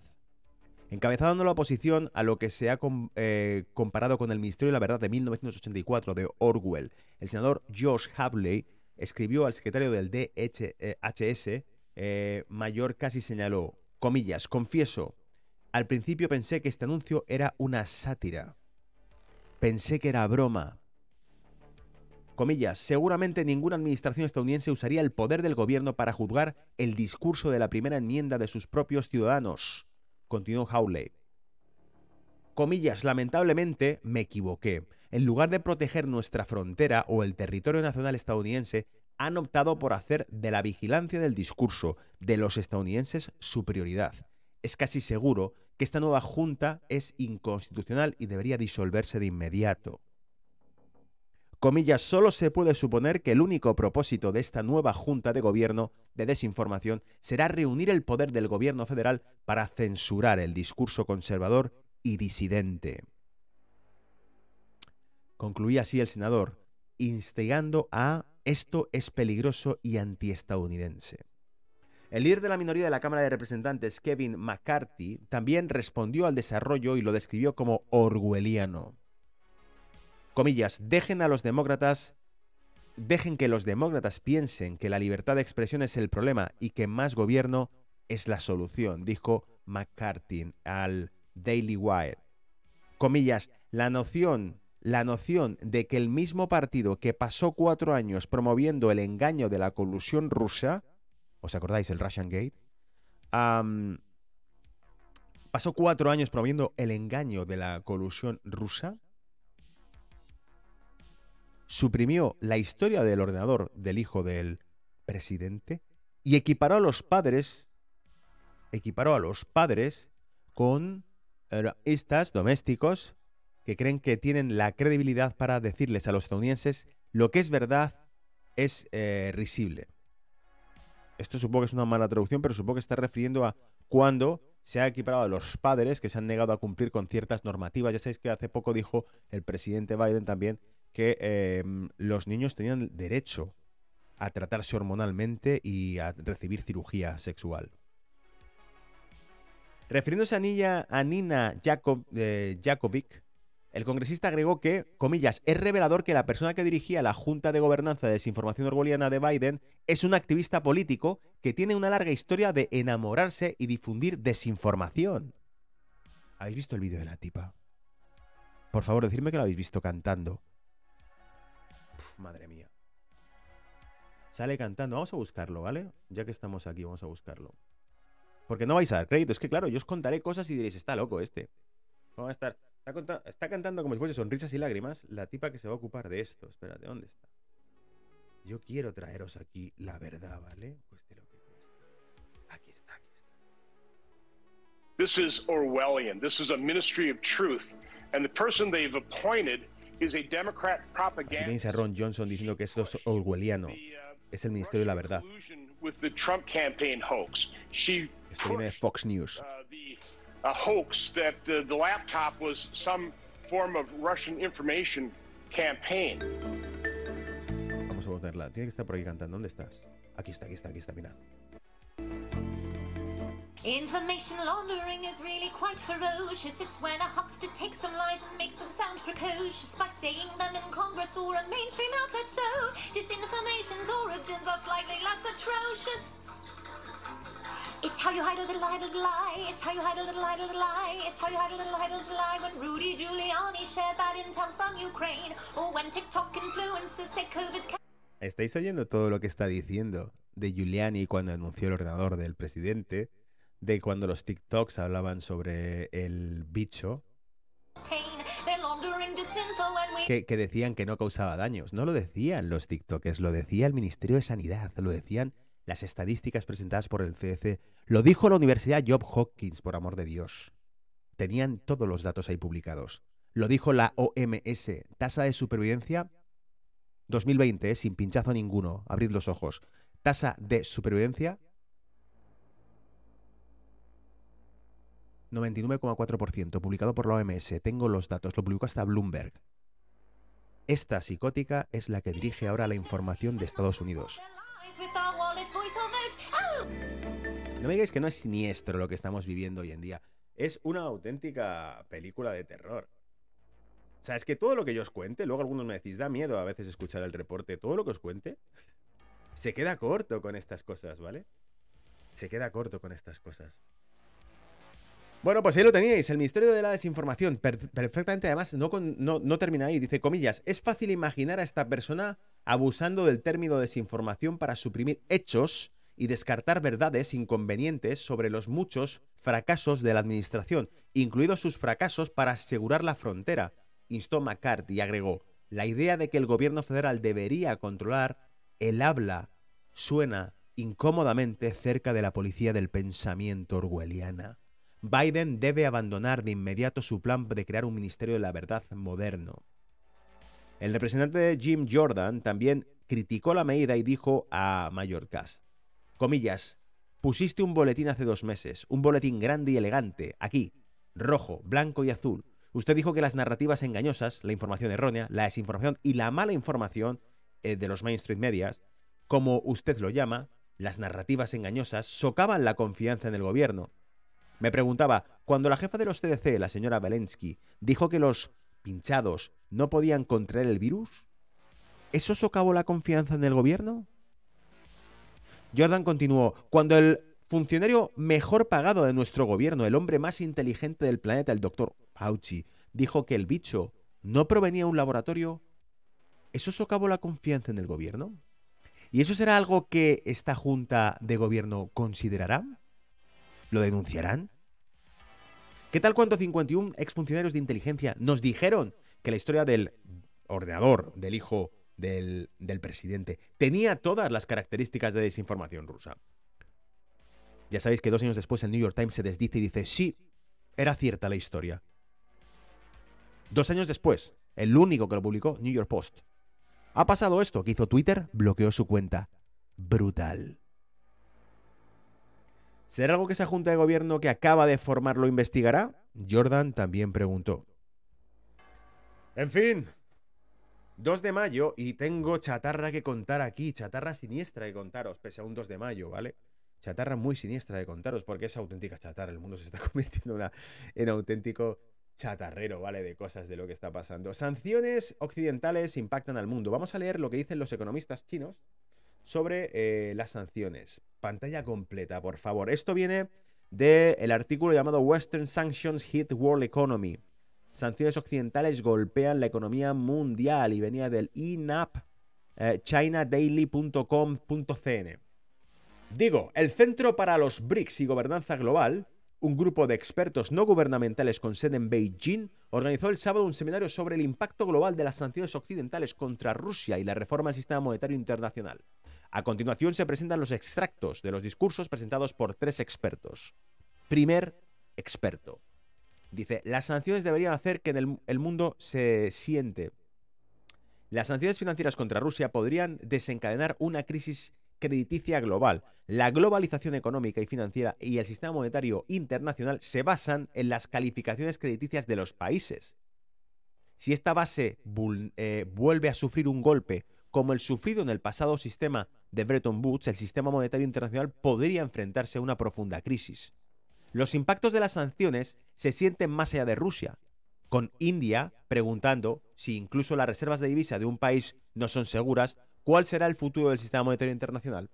Encabezando la oposición a lo que se ha eh, comparado con el Ministerio de la Verdad de 1984 de Orwell, el senador Josh Havley escribió al secretario del DHS, eh, Mayor casi señaló, comillas, confieso, al principio pensé que este anuncio era una sátira. Pensé que era broma. Comillas, seguramente ninguna administración estadounidense usaría el poder del gobierno para juzgar el discurso de la primera enmienda de sus propios ciudadanos, continuó Howley. Comillas, lamentablemente me equivoqué. En lugar de proteger nuestra frontera o el territorio nacional estadounidense, han optado por hacer de la vigilancia del discurso de los estadounidenses su prioridad. Es casi seguro que esta nueva junta es inconstitucional y debería disolverse de inmediato. Comillas, solo se puede suponer que el único propósito de esta nueva junta de gobierno de desinformación será reunir el poder del gobierno federal para censurar el discurso conservador y disidente. Concluía así el senador, instigando a esto es peligroso y antiestadounidense. El líder de la minoría de la Cámara de Representantes, Kevin McCarthy, también respondió al desarrollo y lo describió como orwelliano. Comillas, dejen a los demócratas, dejen que los demócratas piensen que la libertad de expresión es el problema y que más gobierno es la solución, dijo McCarthy al Daily Wire. Comillas, la noción, la noción de que el mismo partido que pasó cuatro años promoviendo el engaño de la colusión rusa, ¿Os acordáis el Russian Gate? pasó cuatro años promoviendo el engaño de la colusión rusa. Suprimió la historia del ordenador del hijo del presidente y equiparó a los padres, equiparó a los padres con estas domésticos que creen que tienen la credibilidad para decirles a los estadounidenses lo que es verdad es eh, risible. Esto supongo que es una mala traducción, pero supongo que está refiriendo a cuando se ha equiparado a los padres que se han negado a cumplir con ciertas normativas. Ya sabéis que hace poco dijo el presidente Biden también que em, los niños tenían derecho a tratarse hormonalmente y a recibir cirugía sexual. Refiriéndose a, a Nina eh, el congresista agregó que, comillas, es revelador que la persona que dirigía la Junta de Gobernanza de Desinformación Orwelliana de Biden es un activista político que tiene una larga historia de enamorarse y difundir desinformación. ¿Habéis visto el vídeo de la tipa? Por favor, decidme que lo habéis visto cantando. madre mía. Sale cantando. Vamos a buscarlo, ¿vale? Ya que estamos aquí, vamos a buscarlo. Porque no vais a dar crédito. Es que, claro, yo os contaré cosas y diréis, está loco este. Vamos a estar. Está, cantando como si fuese sonrisas y lágrimas la tipa que se va a ocupar de esto. Espérate, ¿dónde está? Yo quiero traeros aquí la verdad, ¿vale? Cueste lo que cueste. Aquí está, aquí está. This is Orwellian. This is a ministry of truth. And the person they've appointed is a Democrat propaganda. Aquí a Ron Johnson diciendo que esto es orwelliano. Uh, es el Ministerio de la Verdad. Esto viene de Fox News. A hoax that uh, the laptop was some form of Russian information campaign. Vamos a botarla. Tiene que estar por aquí cantando. ¿Dónde estás? Aquí está, aquí está, aquí está, mira. Information laundering is really quite ferocious. It's when a huckster takes some lies and makes them sound precocious by saying them in Congress or a mainstream outlet. So, disinformation's origins are slightly less atrocious. It's how you hide a little, a little lie. It's how you hide a little, a little lie. It's how you hide a little, hide a little lie. When Rudy Giuliani shared that intel from Ukraine, or when TikTok influencers say COVID. ¿Estáis oyendo todo lo que está diciendo de Giuliani cuando anunció el ordenador del presidente? De cuando los TikToks hablaban sobre el bicho. Que, que, decían que no causaba daños. No lo decían los TikTokers, lo decía el Ministerio de Sanidad, lo decían las estadísticas presentadas por el CDC. Lo dijo la Universidad Job Hopkins, por amor de Dios. Tenían todos los datos ahí publicados. Lo dijo la OMS. Tasa de supervivencia 2020, eh, sin pinchazo ninguno. Abrid los ojos. Tasa de supervivencia 99,4%, publicado por la OMS. Tengo los datos, lo publicó hasta Bloomberg. Esta psicótica es la que dirige ahora la información de Estados Unidos. No me digáis que no es siniestro lo que estamos viviendo hoy en día. Es una auténtica película de terror. O sea, es que todo lo que yo os cuente, luego algunos me decís, da miedo a veces escuchar el reporte, todo lo que os cuente, se queda corto con estas cosas, ¿vale? Se queda corto con estas cosas. Bueno, pues ahí lo teníais, el Ministerio de la Desinformación. perfectamente, además, no, no, no termina ahí. Dice, comillas, es fácil imaginar a esta persona abusando del término desinformación para suprimir hechos y descartar verdades inconvenientes sobre los muchos fracasos de la administración, incluidos sus fracasos para asegurar la frontera, instó McCarthy y agregó, la idea de que el gobierno federal debería controlar el habla suena incómodamente cerca de la policía del pensamiento orwelliana. Biden debe abandonar de inmediato su plan de crear un Ministerio de la Verdad moderno. El representante Jim Jordan también criticó la medida y dijo a Mallorcas, comillas, pusiste un boletín hace dos meses, un boletín grande y elegante, aquí, rojo, blanco y azul. Usted dijo que las narrativas engañosas, la información errónea, la desinformación y la mala información eh, de los mainstream medias, como usted lo llama, las narrativas engañosas, socavan la confianza en el gobierno. Me preguntaba, cuando la jefa de los CDC, la señora Belensky, dijo que los pinchados no podían contraer el virus, ¿eso socavó la confianza en el gobierno? Jordan continuó, cuando el funcionario mejor pagado de nuestro gobierno, el hombre más inteligente del planeta, el doctor Fauci, dijo que el bicho no provenía de un laboratorio, ¿eso socavó la confianza en el gobierno? ¿Y eso será algo que esta junta de gobierno considerará? ¿Lo denunciarán? ¿Qué tal cuando 51 exfuncionarios de inteligencia nos dijeron que la historia del ordenador del hijo del, del, presidente tenía todas las características de desinformación rusa? Ya sabéis que dos años después el New York Times se desdice y dice, sí, era cierta la historia. Dos años después, el único que lo publicó, New York Post. Ha pasado esto, que hizo Twitter, bloqueó su cuenta. Brutal. ¿Será algo que esa junta de gobierno que acaba de formar lo investigará? Jordan también preguntó. En fin, 2 de mayo y tengo chatarra que contar aquí, chatarra siniestra que contaros, pese a un 2 de mayo, ¿vale? Chatarra muy siniestra de contaros porque es auténtica chatarra, el mundo se está <laughs> convirtiendo en auténtico chatarrero, ¿vale? De cosas de lo que está pasando. Sanciones occidentales impactan al mundo. Vamos a leer lo que dicen los economistas chinos sobre eh, las sanciones. Pantalla completa, por favor. Esto viene del artículo llamado Western Sanctions Hit World Economy. Sanciones occidentales golpean la economía mundial y venía del INAP eh, chinadaily.com.cn. Digo, el Centro para los BRICS y Gobernanza Global un grupo de expertos no gubernamentales con sede en Beijing organizó el sábado un seminario sobre el impacto global de las sanciones occidentales contra Rusia y la reforma del sistema monetario internacional. A continuación se presentan los extractos de los discursos presentados por tres expertos. Primer experto. Dice, las sanciones deberían hacer que el, el mundo se siente. Las sanciones financieras contra Rusia podrían desencadenar una crisis crediticia global. La globalización económica y financiera y el sistema monetario internacional se basan en las calificaciones crediticias de los países. Si esta base eh, vuelve a sufrir un golpe como el sufrido en el pasado sistema de Bretton Woods, el sistema monetario internacional podría enfrentarse a una profunda crisis. Los impactos de las sanciones se sienten más allá de Rusia, con India preguntando si incluso las reservas de divisa de un país no son seguras ¿Cuál será el futuro del sistema monetario internacional?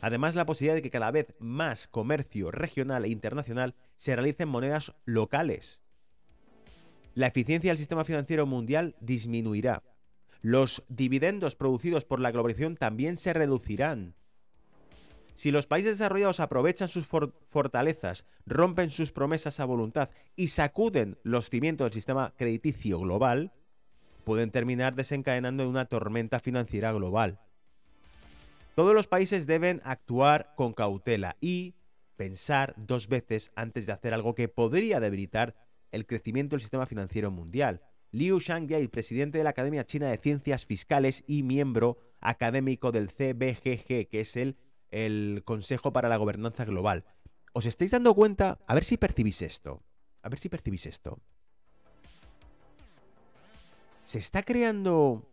Además, la posibilidad de que cada vez más comercio regional e internacional se realice en monedas locales. La eficiencia del sistema financiero mundial disminuirá. Los dividendos producidos por la globalización también se reducirán. Si los países desarrollados aprovechan sus fortalezas, rompen sus promesas a voluntad y sacuden los cimientos del sistema crediticio global, pueden terminar desencadenando en una tormenta financiera global. Todos los países deben actuar con cautela y pensar dos veces antes de hacer algo que podría debilitar el crecimiento del sistema financiero mundial. Liu Shangyai, presidente de la Academia China de Ciencias Fiscales y miembro académico del CBGG, que es el, el Consejo para la Gobernanza Global. ¿Os estáis dando cuenta? A ver si percibís esto. A ver si percibís esto. ¿Se está creando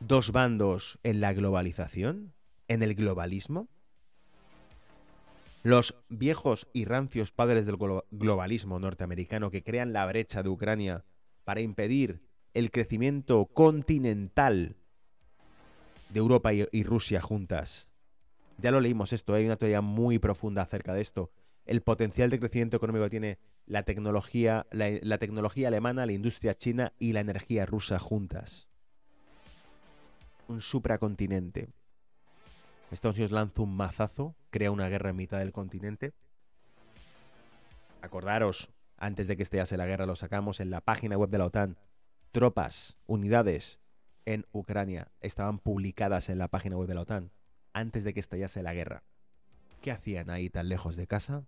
dos bandos en la globalización? ¿En el globalismo? Los viejos y rancios padres del globalismo norteamericano que crean la brecha de Ucrania para impedir el crecimiento continental de Europa y, Rusia juntas. Ya lo leímos esto, hay una teoría muy profunda acerca de esto. El potencial de crecimiento económico que tiene la tecnología, la tecnología alemana, la industria china y la energía rusa juntas. Un supracontinente. Estados Unidos lanza un mazazo, crea una guerra en mitad del continente. Acordaros, antes de que estallase la guerra, lo sacamos en la página web de la OTAN. Tropas, unidades en Ucrania estaban publicadas en la página web de la OTAN antes de que estallase la guerra. ¿Qué hacían ahí tan lejos de casa?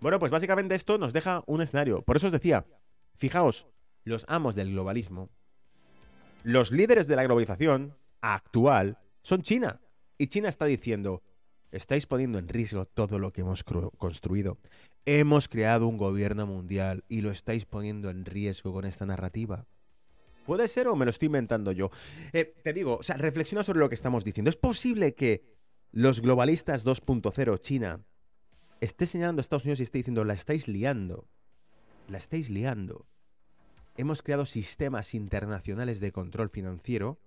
Bueno, pues básicamente esto nos deja un escenario. Por eso os decía, fijaos, los amos del globalismo, los líderes de la globalización actual son China. Y China está diciendo, estáis poniendo en riesgo todo lo que hemos construido. Hemos creado un gobierno mundial y lo estáis poniendo en riesgo con esta narrativa. ¿Puede ser o me lo estoy inventando yo? Eh, te digo, o sea, reflexiona sobre lo que estamos diciendo. ¿Es posible que los globalistas 2.0 China esté señalando a Estados Unidos y esté diciendo, la estáis liando? La estáis liando. Hemos creado sistemas internacionales de control financiero.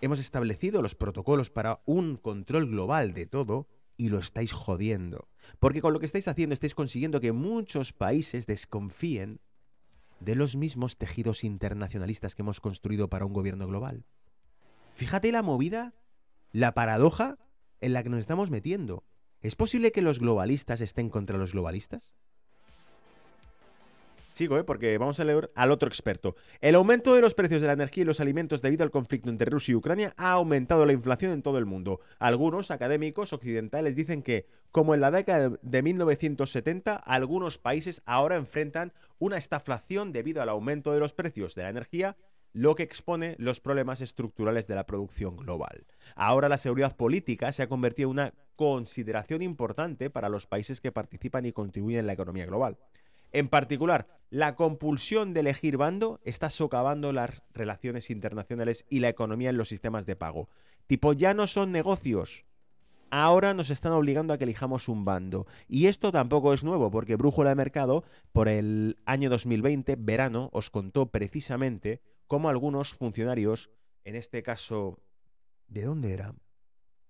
Hemos establecido los protocolos para un control global de todo y lo estáis jodiendo. Porque con lo que estáis haciendo estáis consiguiendo que muchos países desconfíen de los mismos tejidos internacionalistas que hemos construido para un gobierno global. Fíjate la movida, la paradoja en la que nos estamos metiendo. ¿Es posible que los globalistas estén contra los globalistas? Sigo, ¿eh? porque vamos a leer al otro experto. El aumento de los precios de la energía y los alimentos debido al conflicto entre Rusia y Ucrania ha aumentado la inflación en todo el mundo. Algunos académicos occidentales dicen que, como en la década de 1970, algunos países ahora enfrentan una estaflación debido al aumento de los precios de la energía lo que expone los problemas estructurales de la producción global. Ahora la seguridad política se ha convertido en una consideración importante para los países que participan y contribuyen en la economía global. En particular, la compulsión de elegir bando está socavando las relaciones internacionales y la economía en los sistemas de pago. Tipo, ya no son negocios. Ahora nos están obligando a que elijamos un bando. Y esto tampoco es nuevo, porque Brújula de Mercado, por el año 2020, verano, os contó precisamente cómo algunos funcionarios, en este caso, ¿de dónde eran?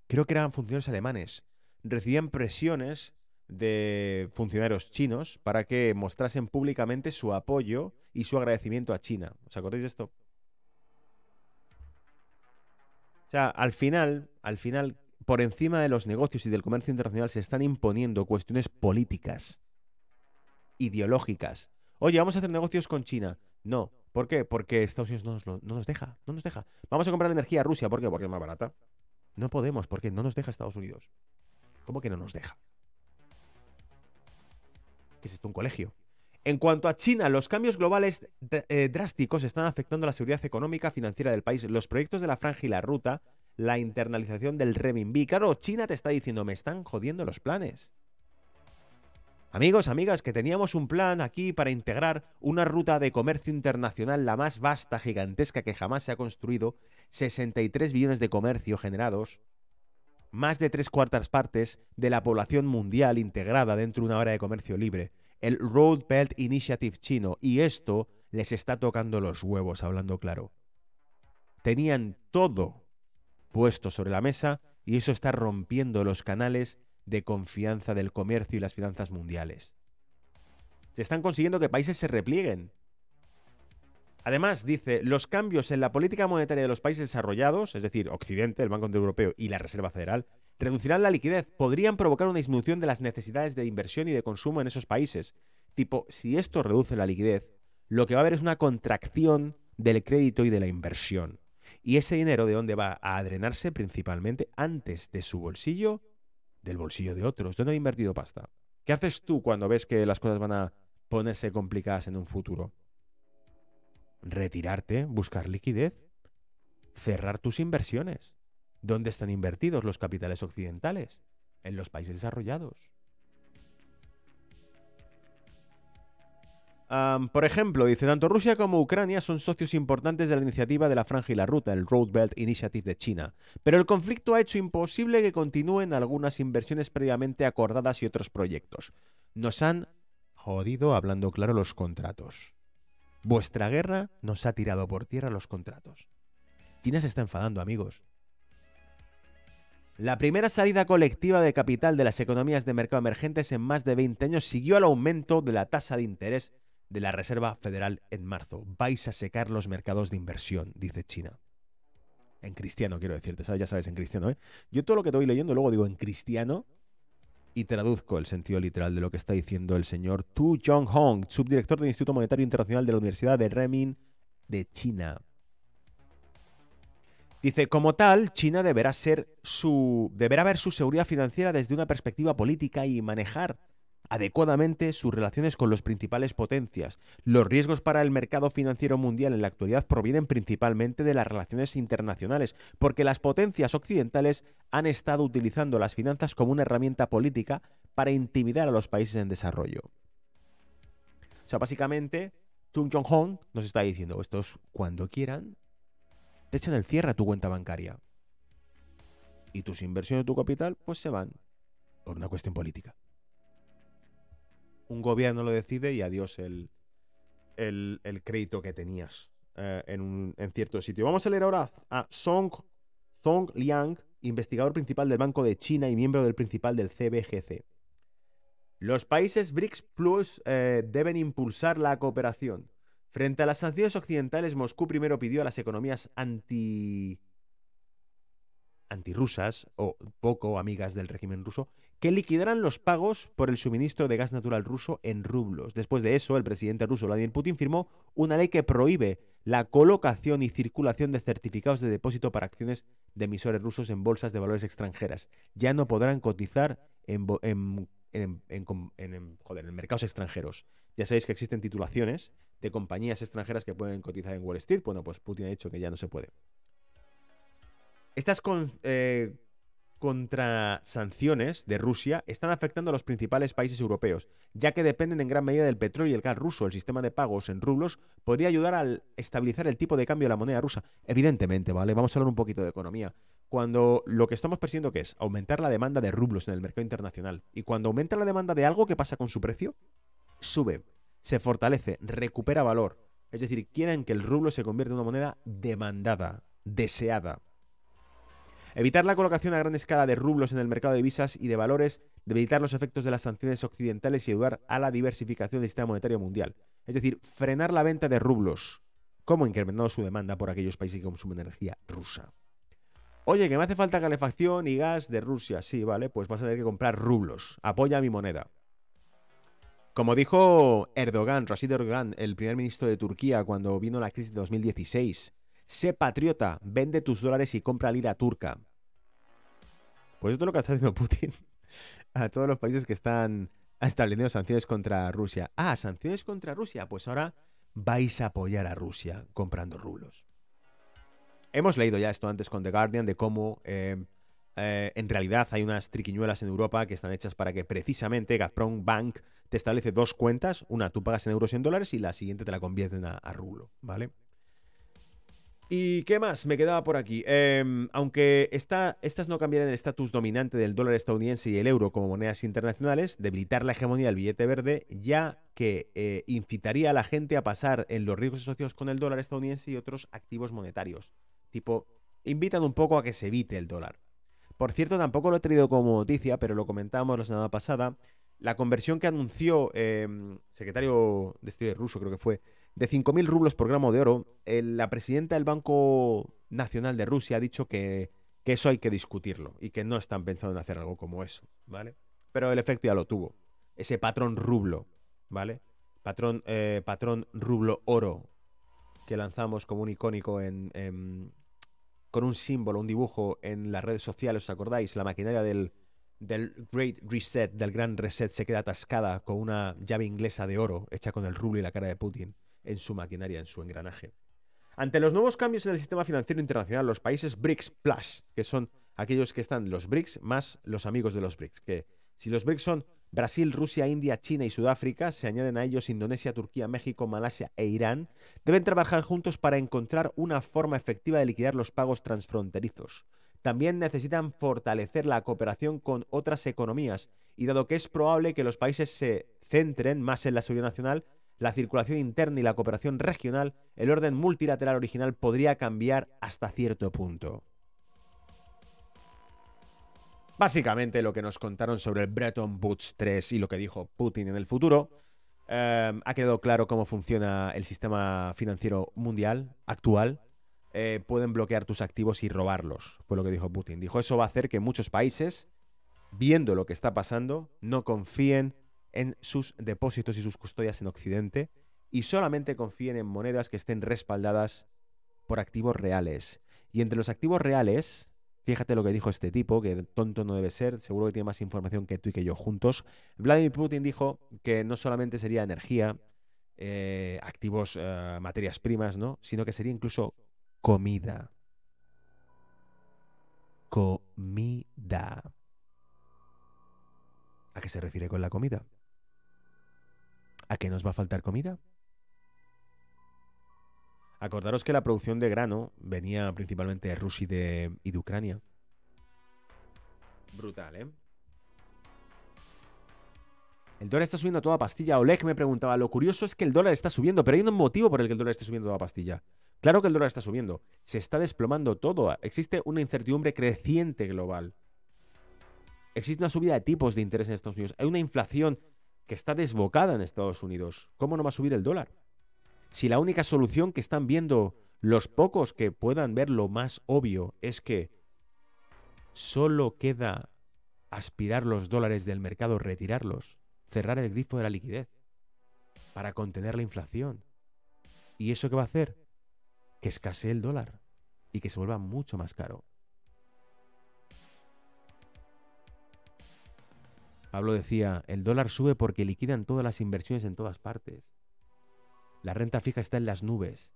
Creo que eran funcionarios alemanes, recibían presiones de funcionarios chinos para que mostrasen públicamente su apoyo y su agradecimiento a China. ¿Os acordáis de esto? O sea, al final, al final, por encima de los negocios y del comercio internacional se están imponiendo cuestiones políticas, ideológicas. Oye, vamos a hacer negocios con China. No. ¿Por qué? Porque Estados Unidos no nos, no nos deja. No nos deja. Vamos a comprar energía a Rusia. ¿Por qué? Porque es más barata. No podemos. porque No nos deja Estados Unidos. ¿Cómo que no nos deja? ¿Qué es esto? ¿Un colegio? En cuanto a China, los cambios globales eh, drásticos están afectando la seguridad económica financiera del país. Los proyectos de la franja y la ruta, la internalización del renminbi. Claro, China te está diciendo, me están jodiendo los planes. Amigos, amigas, que teníamos un plan aquí para integrar una ruta de comercio internacional la más vasta, gigantesca que jamás se ha construido, 63 billones de comercio generados, más de tres cuartas partes de la población mundial integrada dentro de una hora de comercio libre, el Road Belt Initiative chino, y esto les está tocando los huevos, hablando claro. Tenían todo puesto sobre la mesa y eso está rompiendo los canales de confianza del comercio y las finanzas mundiales. Se están consiguiendo que países se replieguen, Además, dice, los cambios en la política monetaria de los países desarrollados, es decir, Occidente, el Banco Central Europeo y la Reserva Federal, reducirán la liquidez, podrían provocar una disminución de las necesidades de inversión y de consumo en esos países. Tipo, si esto reduce la liquidez, lo que va a haber es una contracción del crédito y de la inversión. Y ese dinero de dónde va a drenarse principalmente antes de su bolsillo, del bolsillo de otros. ¿Dónde ha invertido pasta? ¿Qué haces tú cuando ves que las cosas van a ponerse complicadas en un futuro? Retirarte, buscar liquidez, cerrar tus inversiones. ¿Dónde están invertidos los capitales occidentales? En los países desarrollados. por ejemplo, dice, tanto Rusia como Ucrania son socios importantes de la iniciativa de la Franja y la Ruta, el Road Belt Initiative de China, pero el conflicto ha hecho imposible que continúen algunas inversiones previamente acordadas y otros proyectos. Nos han jodido, hablando claro, los contratos. Vuestra guerra nos ha tirado por tierra los contratos. China se está enfadando, amigos. La primera salida colectiva de capital de las economías de mercado emergentes en más de 20 años siguió al aumento de la tasa de interés de la Reserva Federal en marzo. Vais a secar los mercados de inversión, dice China. En cristiano, quiero decirte. Ya sabes, en cristiano, ¿eh? Yo todo lo que te voy leyendo luego digo en cristiano y traduzco el sentido literal de lo que está diciendo el señor Tu Jong-hong, subdirector del Instituto Monetario Internacional de la Universidad de Renmin de China. Dice, como tal, China deberá ser deberá ver su seguridad financiera desde una perspectiva política y manejar adecuadamente sus relaciones con las principales potencias. Los riesgos para el mercado financiero mundial en la actualidad provienen principalmente de las relaciones internacionales, porque las potencias occidentales han estado utilizando las finanzas como una herramienta política para intimidar a los países en desarrollo. O sea, básicamente, Tung Jong-hong nos está diciendo, estos cuando quieran te echan el cierre a tu cuenta bancaria. Y tus inversiones, tu capital, pues se van por una cuestión política. Un gobierno lo decide y adiós el, el, crédito que tenías eh, en, en, cierto sitio. Vamos a leer ahora a Song, Song Liang, investigador principal del Banco de China y miembro del principal del CBGC. Los países BRICS Plus eh, deben impulsar la cooperación Frente a las sanciones occidentales, Moscú primero pidió a las economías anti antirrusas o poco amigas del régimen ruso que liquidaran los pagos por el suministro de gas natural ruso en rublos. Después de eso, el presidente ruso Vladimir Putin firmó una ley que prohíbe la colocación y circulación de certificados de depósito para acciones de emisores rusos en bolsas de valores extranjeras. Ya no podrán cotizar en, en, en mercados extranjeros. Ya sabéis que existen titulaciones de compañías extranjeras que pueden cotizar en Wall Street. Bueno, pues Putin ha dicho que ya no se puede. Estas con, eh, contrasanciones de Rusia están afectando a los principales países europeos, ya que dependen en gran medida del petróleo y el gas ruso. El sistema de pagos en rublos podría ayudar a estabilizar el tipo de cambio de la moneda rusa. Evidentemente, ¿vale? Vamos a hablar un poquito de economía. Cuando lo que estamos persiguiendo que es aumentar la demanda de rublos en el mercado internacional y cuando aumenta la demanda de algo, ¿qué pasa con su precio? Sube se fortalece, recupera valor. Es decir, quieren que el rublo se convierta en una moneda demandada, deseada. Evitar la colocación a gran escala de rublos en el mercado de divisas y de valores, debilitar los efectos de las sanciones occidentales y ayudar a la diversificación del sistema monetario mundial. Es decir, frenar la venta de rublos, como incrementando su demanda por aquellos países que consumen energía rusa. Oye, que me hace falta calefacción y gas de Rusia. Sí, vale, pues vas a tener que comprar rublos. Apoya mi moneda. Como dijo Erdogan, Rashid Erdogan, el primer ministro de Turquía, cuando vino la crisis de 2016, sé patriota, vende tus dólares y compra lira turca. Pues esto es lo que está haciendo Putin <laughs> a todos los países que están estableciendo sanciones contra Rusia. Ah, sanciones contra Rusia. Pues ahora vais a apoyar a Rusia comprando rublos. Hemos leído ya esto antes con The Guardian de cómo eh, eh, en realidad hay unas triquiñuelas en Europa que están hechas para que precisamente Gazprom Bank te establece dos cuentas, una tú pagas en euros y en dólares y la siguiente te la convierten a, rublo, ¿vale? ¿Y qué más me quedaba por aquí? Em, aunque estas no cambiaran el estatus dominante del dólar estadounidense y el euro como monedas internacionales, debilitar la hegemonía del billete verde, ya que eh, incitaría a la gente a pasar en los riesgos asociados con el dólar estadounidense y otros activos monetarios. Tipo, invitan un poco a que se evite el dólar. Por cierto, tampoco lo he traído como noticia, pero lo comentamos la semana pasada. La conversión que anunció em, secretario de Estado ruso, creo que fue, de 5.000 rublos por gramo de oro, la presidenta del Banco Nacional de Rusia ha dicho que, eso hay que discutirlo y que no están pensando en hacer algo como eso, ¿vale? Pero el efecto ya lo tuvo. Ese patrón rublo, ¿vale? Patrón, eh, patrón rublo oro que lanzamos como un icónico en, con un símbolo, un dibujo en las redes sociales, ¿os acordáis? La maquinaria del, del Great Reset, del Gran Reset, se queda atascada con una llave inglesa de oro hecha con el rublo y la cara de Putin en su maquinaria, en su engranaje. Ante los nuevos cambios en el sistema financiero internacional, los países BRICS Plus, que son aquellos que están los BRICS más los amigos de los BRICS, que si los BRICS son Brasil, Rusia, India, China y Sudáfrica, se añaden a ellos Indonesia, Turquía, México, Malasia e Irán, deben trabajar juntos para encontrar una forma efectiva de liquidar los pagos transfronterizos. También necesitan fortalecer la cooperación con otras economías y dado que es probable que los países se centren más en la seguridad nacional, la circulación interna y la cooperación regional, el orden multilateral original podría cambiar hasta cierto punto. Básicamente lo que nos contaron sobre el Bretton Woods 3 y lo que dijo Putin en el futuro, eh, ha quedado claro cómo funciona el sistema financiero mundial actual. Eh, pueden bloquear tus activos y robarlos, fue lo que dijo Putin. Dijo, eso va a hacer que muchos países, viendo lo que está pasando, no confíen en sus depósitos y sus custodias en Occidente y solamente confíen en monedas que estén respaldadas por activos reales. Y entre los activos reales Fíjate lo que dijo este tipo, que tonto no debe ser, seguro que tiene más información que tú y que yo juntos. Vladimir Putin dijo que no solamente sería energía, eh, activos, eh, materias primas, ¿no? Sino que sería incluso comida. Comida. ¿A qué se refiere con la comida? ¿A qué nos va a faltar comida? Acordaros que la producción de grano venía principalmente de Rusia y de, Ucrania. Brutal, ¿eh? El dólar está subiendo a toda pastilla. Oleg me preguntaba, lo curioso es que el dólar está subiendo, pero hay un motivo por el que el dólar esté subiendo a toda pastilla. Claro que el dólar está subiendo. Se está desplomando todo. Existe una incertidumbre creciente global. Existe una subida de tipos de interés en Estados Unidos. Hay una inflación que está desbocada en Estados Unidos. ¿Cómo no va a subir el dólar? Si la única solución que están viendo los pocos que puedan ver lo más obvio es que solo queda aspirar los dólares del mercado, retirarlos, cerrar el grifo de la liquidez para contener la inflación. ¿Y eso qué va a hacer? Que escasee el dólar y que se vuelva mucho más caro. Pablo decía, el dólar sube porque liquidan todas las inversiones en todas partes. La renta fija está en las nubes.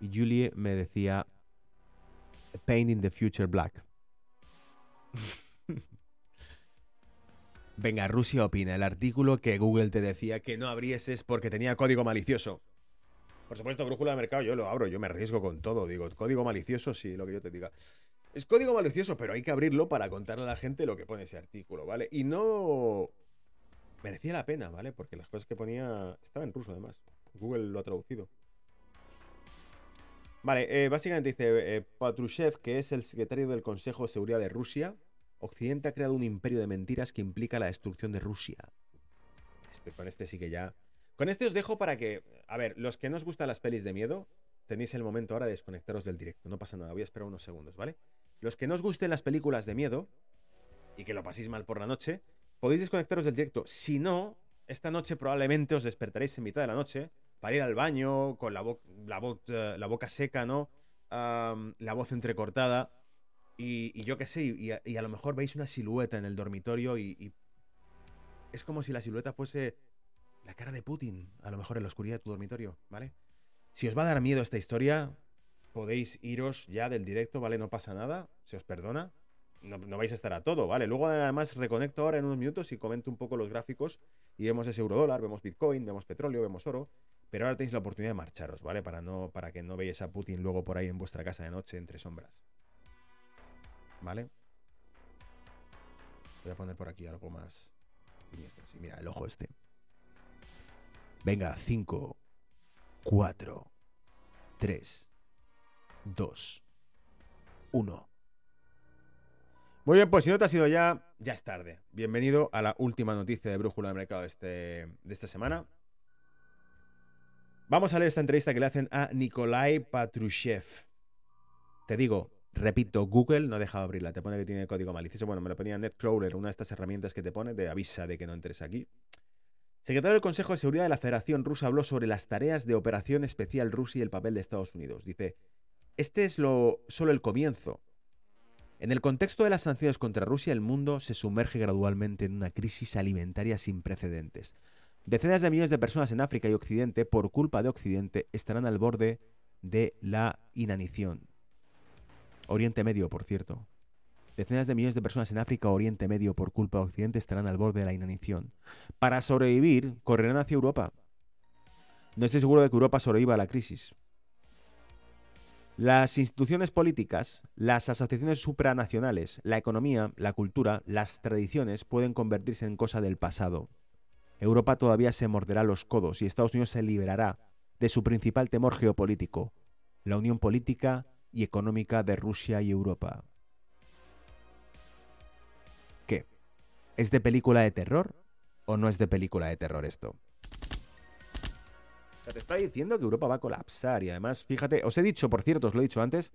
Y Julie me decía, Painting the Future Black. <laughs> Venga, Rusia opina. El artículo que Google te decía que no abrieses porque tenía código malicioso. Por supuesto, brújula de mercado yo lo abro, yo me arriesgo con todo. Digo, código malicioso, sí, lo que yo te diga. Es código malicioso, pero hay que abrirlo para contarle a la gente lo que pone ese artículo, ¿vale? Y no merecía la pena, ¿vale? Porque las cosas que ponía estaban en ruso, además. Google lo ha traducido. Vale, eh, básicamente dice eh, Patrushev, que es el secretario del Consejo de Seguridad de Rusia. Occidente ha creado un imperio de mentiras que implica la destrucción de Rusia. Este, con este sí que ya. Con este os dejo para que. A ver, los que no os gustan las pelis de miedo, tenéis el momento ahora de desconectaros del directo. No pasa nada, voy a esperar unos segundos, ¿vale? Los que no os gusten las películas de miedo y que lo paséis mal por la noche, podéis desconectaros del directo. Si no, esta noche probablemente os despertaréis en mitad de la noche para ir al baño con la, la, eh, la boca seca, ¿no? la voz entrecortada. Y, yo qué sé, y a, lo mejor veis una silueta en el dormitorio y, es como si la silueta fuese la cara de Putin, a lo mejor en la oscuridad de tu dormitorio, ¿vale? Si os va a dar miedo esta historia, podéis iros ya del directo, ¿vale? No pasa nada, se os perdona. No, no, vais a estar a todo, ¿vale? Luego además reconecto ahora en unos minutos y comento un poco los gráficos y vemos ese euro dólar, vemos Bitcoin, vemos petróleo, vemos oro pero ahora tenéis la oportunidad de marcharos, ¿vale? Para, no, para que no veáis a Putin luego por ahí en vuestra casa de noche entre sombras. ¿Vale? Voy a poner por aquí algo más Sí, mira, el ojo este. Venga, 5, 4, 3, 2, 1. Muy bien, pues si no te has ido ya, ya es tarde. Bienvenido a la última noticia de Brújula de Mercado de, este, de esta semana. Vamos a leer esta entrevista que le hacen a Nikolai Patrushev. Te digo, repito, Google no ha dejado abrirla, te pone que tiene código malicioso. Bueno, me lo ponía Netcrawler, una de estas herramientas que te pone, te avisa de que no entres aquí. Secretario del Consejo de Seguridad de la Federación Rusa habló sobre las tareas de operación especial Rusia y el papel de Estados Unidos. Dice, este es lo, solo el comienzo. En el contexto de las sanciones contra Rusia, el mundo se sumerge gradualmente en una crisis alimentaria sin precedentes. Decenas de millones de personas en África y Occidente, por culpa de Occidente, estarán al borde de la inanición. Oriente Medio, por cierto. Decenas de millones de personas en África o Oriente Medio, por culpa de Occidente, estarán al borde de la inanición. Para sobrevivir, correrán hacia Europa. No estoy seguro de que Europa sobreviva a la crisis. Las instituciones políticas, las asociaciones supranacionales, la economía, la cultura, las tradiciones pueden convertirse en cosa del pasado. Europa todavía se morderá los codos y Estados Unidos se liberará de su principal temor geopolítico, la unión política y económica de Rusia y Europa. ¿Qué? ¿Es de película de terror o no es de película de terror esto? Te está diciendo que Europa va a colapsar y además, fíjate, os he dicho, por cierto, os lo he dicho antes,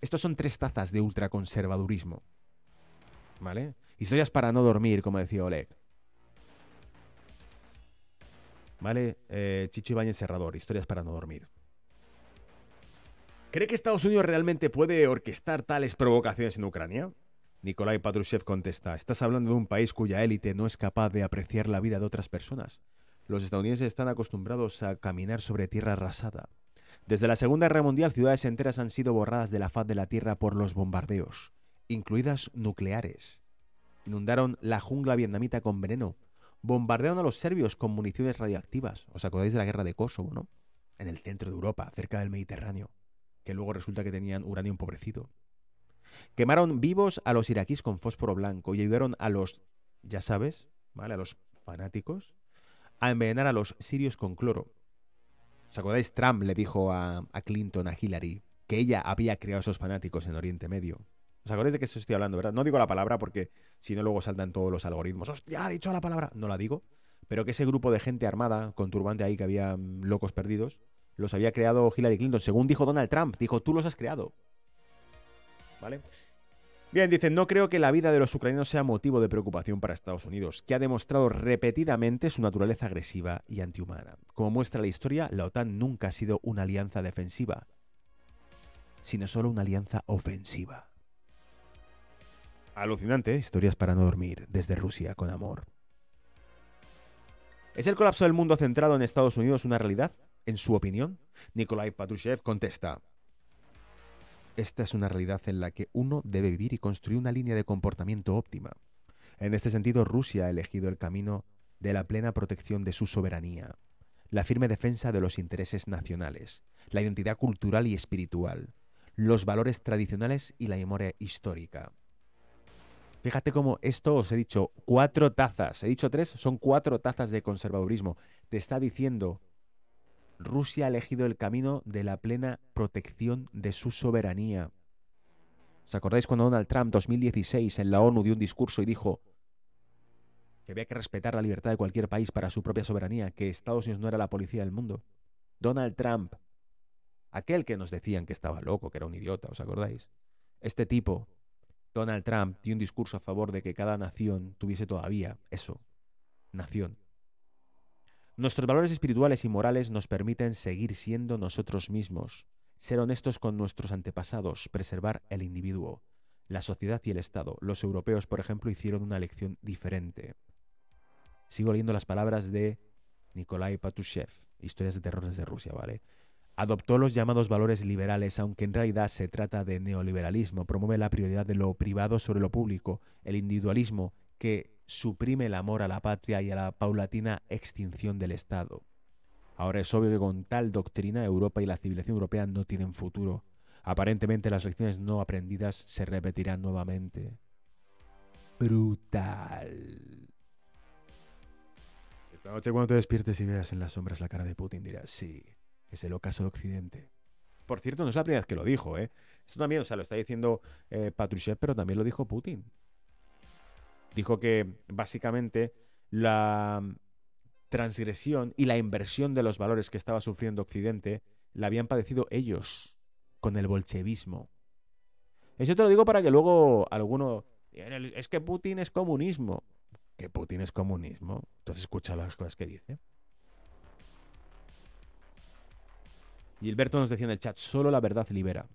estos son tres tazas de ultraconservadurismo. ¿Vale? Historias para no dormir, como decía Oleg. ¿Vale? Eh, Chicho historias para no dormir. ¿Cree que Estados Unidos realmente puede orquestar tales provocaciones en Ucrania? Nikolai Patrushev contesta, estás hablando de un país cuya élite no es capaz de apreciar la vida de otras personas. Los estadounidenses están acostumbrados a caminar sobre tierra arrasada. Desde la Segunda Guerra Mundial, ciudades enteras han sido borradas de la faz de la tierra por los bombardeos, incluidas nucleares. Inundaron la jungla vietnamita con veneno, bombardearon a los serbios con municiones radioactivas. ¿Os acordáis de la guerra de Kosovo, no? En el centro de Europa, cerca del Mediterráneo, que luego resulta que tenían uranio empobrecido. Quemaron vivos a los iraquíes con fósforo blanco y ayudaron a los, ya sabes, ¿vale? A los fanáticos a envenenar a los sirios con cloro. ¿Os acordáis? Trump le dijo a, a Clinton, a Hillary, que ella había creado esos fanáticos en Oriente Medio. ¿Os acordáis de qué estoy hablando, verdad? No digo la palabra porque si no luego saltan todos los algoritmos. ¡Hostia, ha dicho la palabra! No la digo. Pero que ese grupo de gente armada, con turbante ahí, que había mm, locos perdidos, los había creado Hillary Clinton. Según dijo Donald Trump, dijo, tú los has creado. ¿Vale? Bien, dicen, no creo que la vida de los ucranianos sea motivo de preocupación para Estados Unidos, que ha demostrado repetidamente su naturaleza agresiva y antihumana. Como muestra la historia, la OTAN nunca ha sido una alianza defensiva, sino solo una alianza ofensiva. Alucinante, ¿eh? historias para no dormir, desde Rusia con amor. ¿Es el colapso del mundo centrado en Estados Unidos una realidad? En su opinión, Nikolai Patrushev contesta, esta es una realidad en la que uno debe vivir y construir una línea de comportamiento óptima. En este sentido, Rusia ha elegido el camino de la plena protección de su soberanía, la firme defensa de los intereses nacionales, la identidad cultural y espiritual, los valores tradicionales y la memoria histórica. Fíjate cómo esto os he dicho cuatro tazas, he dicho tres, son cuatro tazas de conservadurismo. Te está diciendo Rusia ha elegido el camino de la plena protección de su soberanía. ¿Os acordáis cuando Donald Trump 2016 en la ONU dio un discurso y dijo que había que respetar la libertad de cualquier país para su propia soberanía, que Estados Unidos no era la policía del mundo? Donald Trump, aquel que nos decían que estaba loco, que era un idiota, ¿os acordáis? Este tipo, Donald Trump, dio un discurso a favor de que cada nación tuviese todavía eso, nación. Nuestros valores espirituales y morales nos permiten seguir siendo nosotros mismos, ser honestos con nuestros antepasados, preservar el individuo, la sociedad y el Estado. Los europeos, por ejemplo, hicieron una elección diferente. Sigo leyendo las palabras de Nikolai Patushev, Historias de terror desde Rusia, ¿vale? Adoptó los llamados valores liberales, aunque en realidad se trata de neoliberalismo. Promueve la prioridad de lo privado sobre lo público, el individualismo que suprime el amor a la patria y a la paulatina extinción del Estado. Ahora es obvio que con tal doctrina Europa y la civilización europea no tienen futuro. Aparentemente las lecciones no aprendidas se repetirán nuevamente. Brutal. Esta noche cuando te despiertes y veas en las sombras la cara de Putin dirás, sí, es el ocaso de Occidente. Por cierto, no es la primera vez que lo dijo, ¿eh? Esto también, o sea, lo está diciendo eh, Patrushev, pero también lo dijo Putin dijo que básicamente la transgresión y la inversión de los valores que estaba sufriendo Occidente la habían padecido ellos con el bolchevismo. Eso te lo digo para que luego alguno... Es que Putin es comunismo. ¿Que Putin es comunismo? Entonces escucha las cosas que dice. Gilberto nos decía en el chat, solo la verdad libera.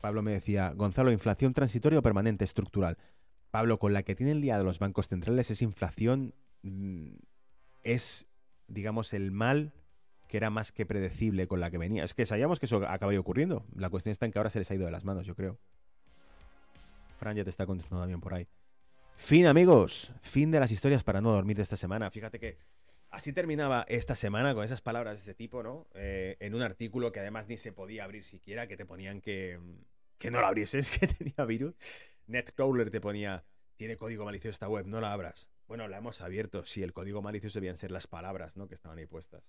Pablo me decía, Gonzalo, inflación transitoria o permanente estructural. Pablo, con la que tienen de los bancos centrales es inflación, mm, es, digamos, el mal que era más que predecible con la que venía. Es que sabíamos que eso acaba ocurriendo. La cuestión está en que ahora se les ha ido de las manos, yo creo. Fran ya te está contestando también por ahí. Fin, amigos. Fin de las historias para no dormir de esta semana. Fíjate que así terminaba esta semana con esas palabras de ese tipo, ¿no? Eh, en un artículo que además ni se podía abrir siquiera, que te ponían que, que no lo abrieses, <laughs> que tenía virus. Netcrawler te ponía, tiene código malicioso esta web, no la abras. Bueno, la hemos abierto, sí, el código malicioso debían ser las palabras, ¿no? Que estaban ahí puestas.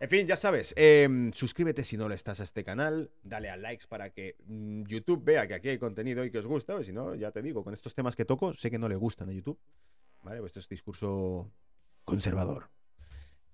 En fin, ya sabes, em, suscríbete si no lo estás a este canal, dale a likes para que mm, YouTube vea que aquí hay contenido y que os gusta, o si no, ya te digo, con estos temas que toco, sé que no le gustan a YouTube, ¿vale? Pues esto es discurso conservador.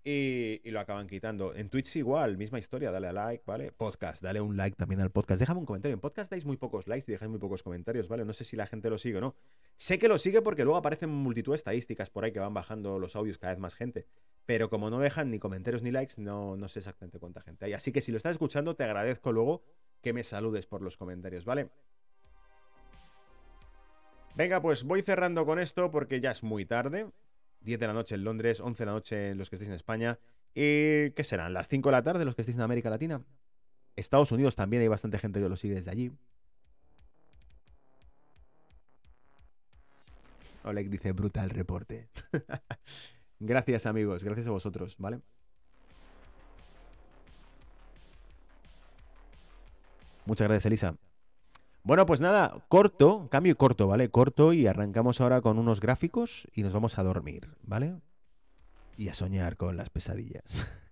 Y, lo acaban quitando. En Twitch igual, misma historia, dale a like, ¿vale? Podcast, dale un like también al podcast. Déjame un comentario. En podcast dais muy pocos likes y dejáis muy pocos comentarios, ¿vale? No sé si la gente lo sigue o no. Sé que lo sigue porque luego aparecen multitud de estadísticas por ahí que van bajando los audios cada vez más gente. Pero como no dejan ni comentarios ni likes, no, no sé exactamente cuánta gente hay. Así que si lo estás escuchando, te agradezco luego que me saludes por los comentarios, ¿vale? Venga, pues voy cerrando con esto porque ya es muy tarde. 10 de la noche en Londres, 11 de la noche en los que estéis en España. ¿Y qué serán? ¿Las 5 de la tarde los que estéis en América Latina? Estados Unidos también hay bastante gente que lo sigue desde allí. Oleg dice brutal reporte. <laughs> gracias amigos, gracias a vosotros, ¿vale? Muchas gracias, Elisa. Bueno, pues nada, corto, cambio y corto, ¿vale? Corto y arrancamos ahora con unos gráficos y nos vamos a dormir, ¿vale? Y a soñar con las pesadillas. <laughs>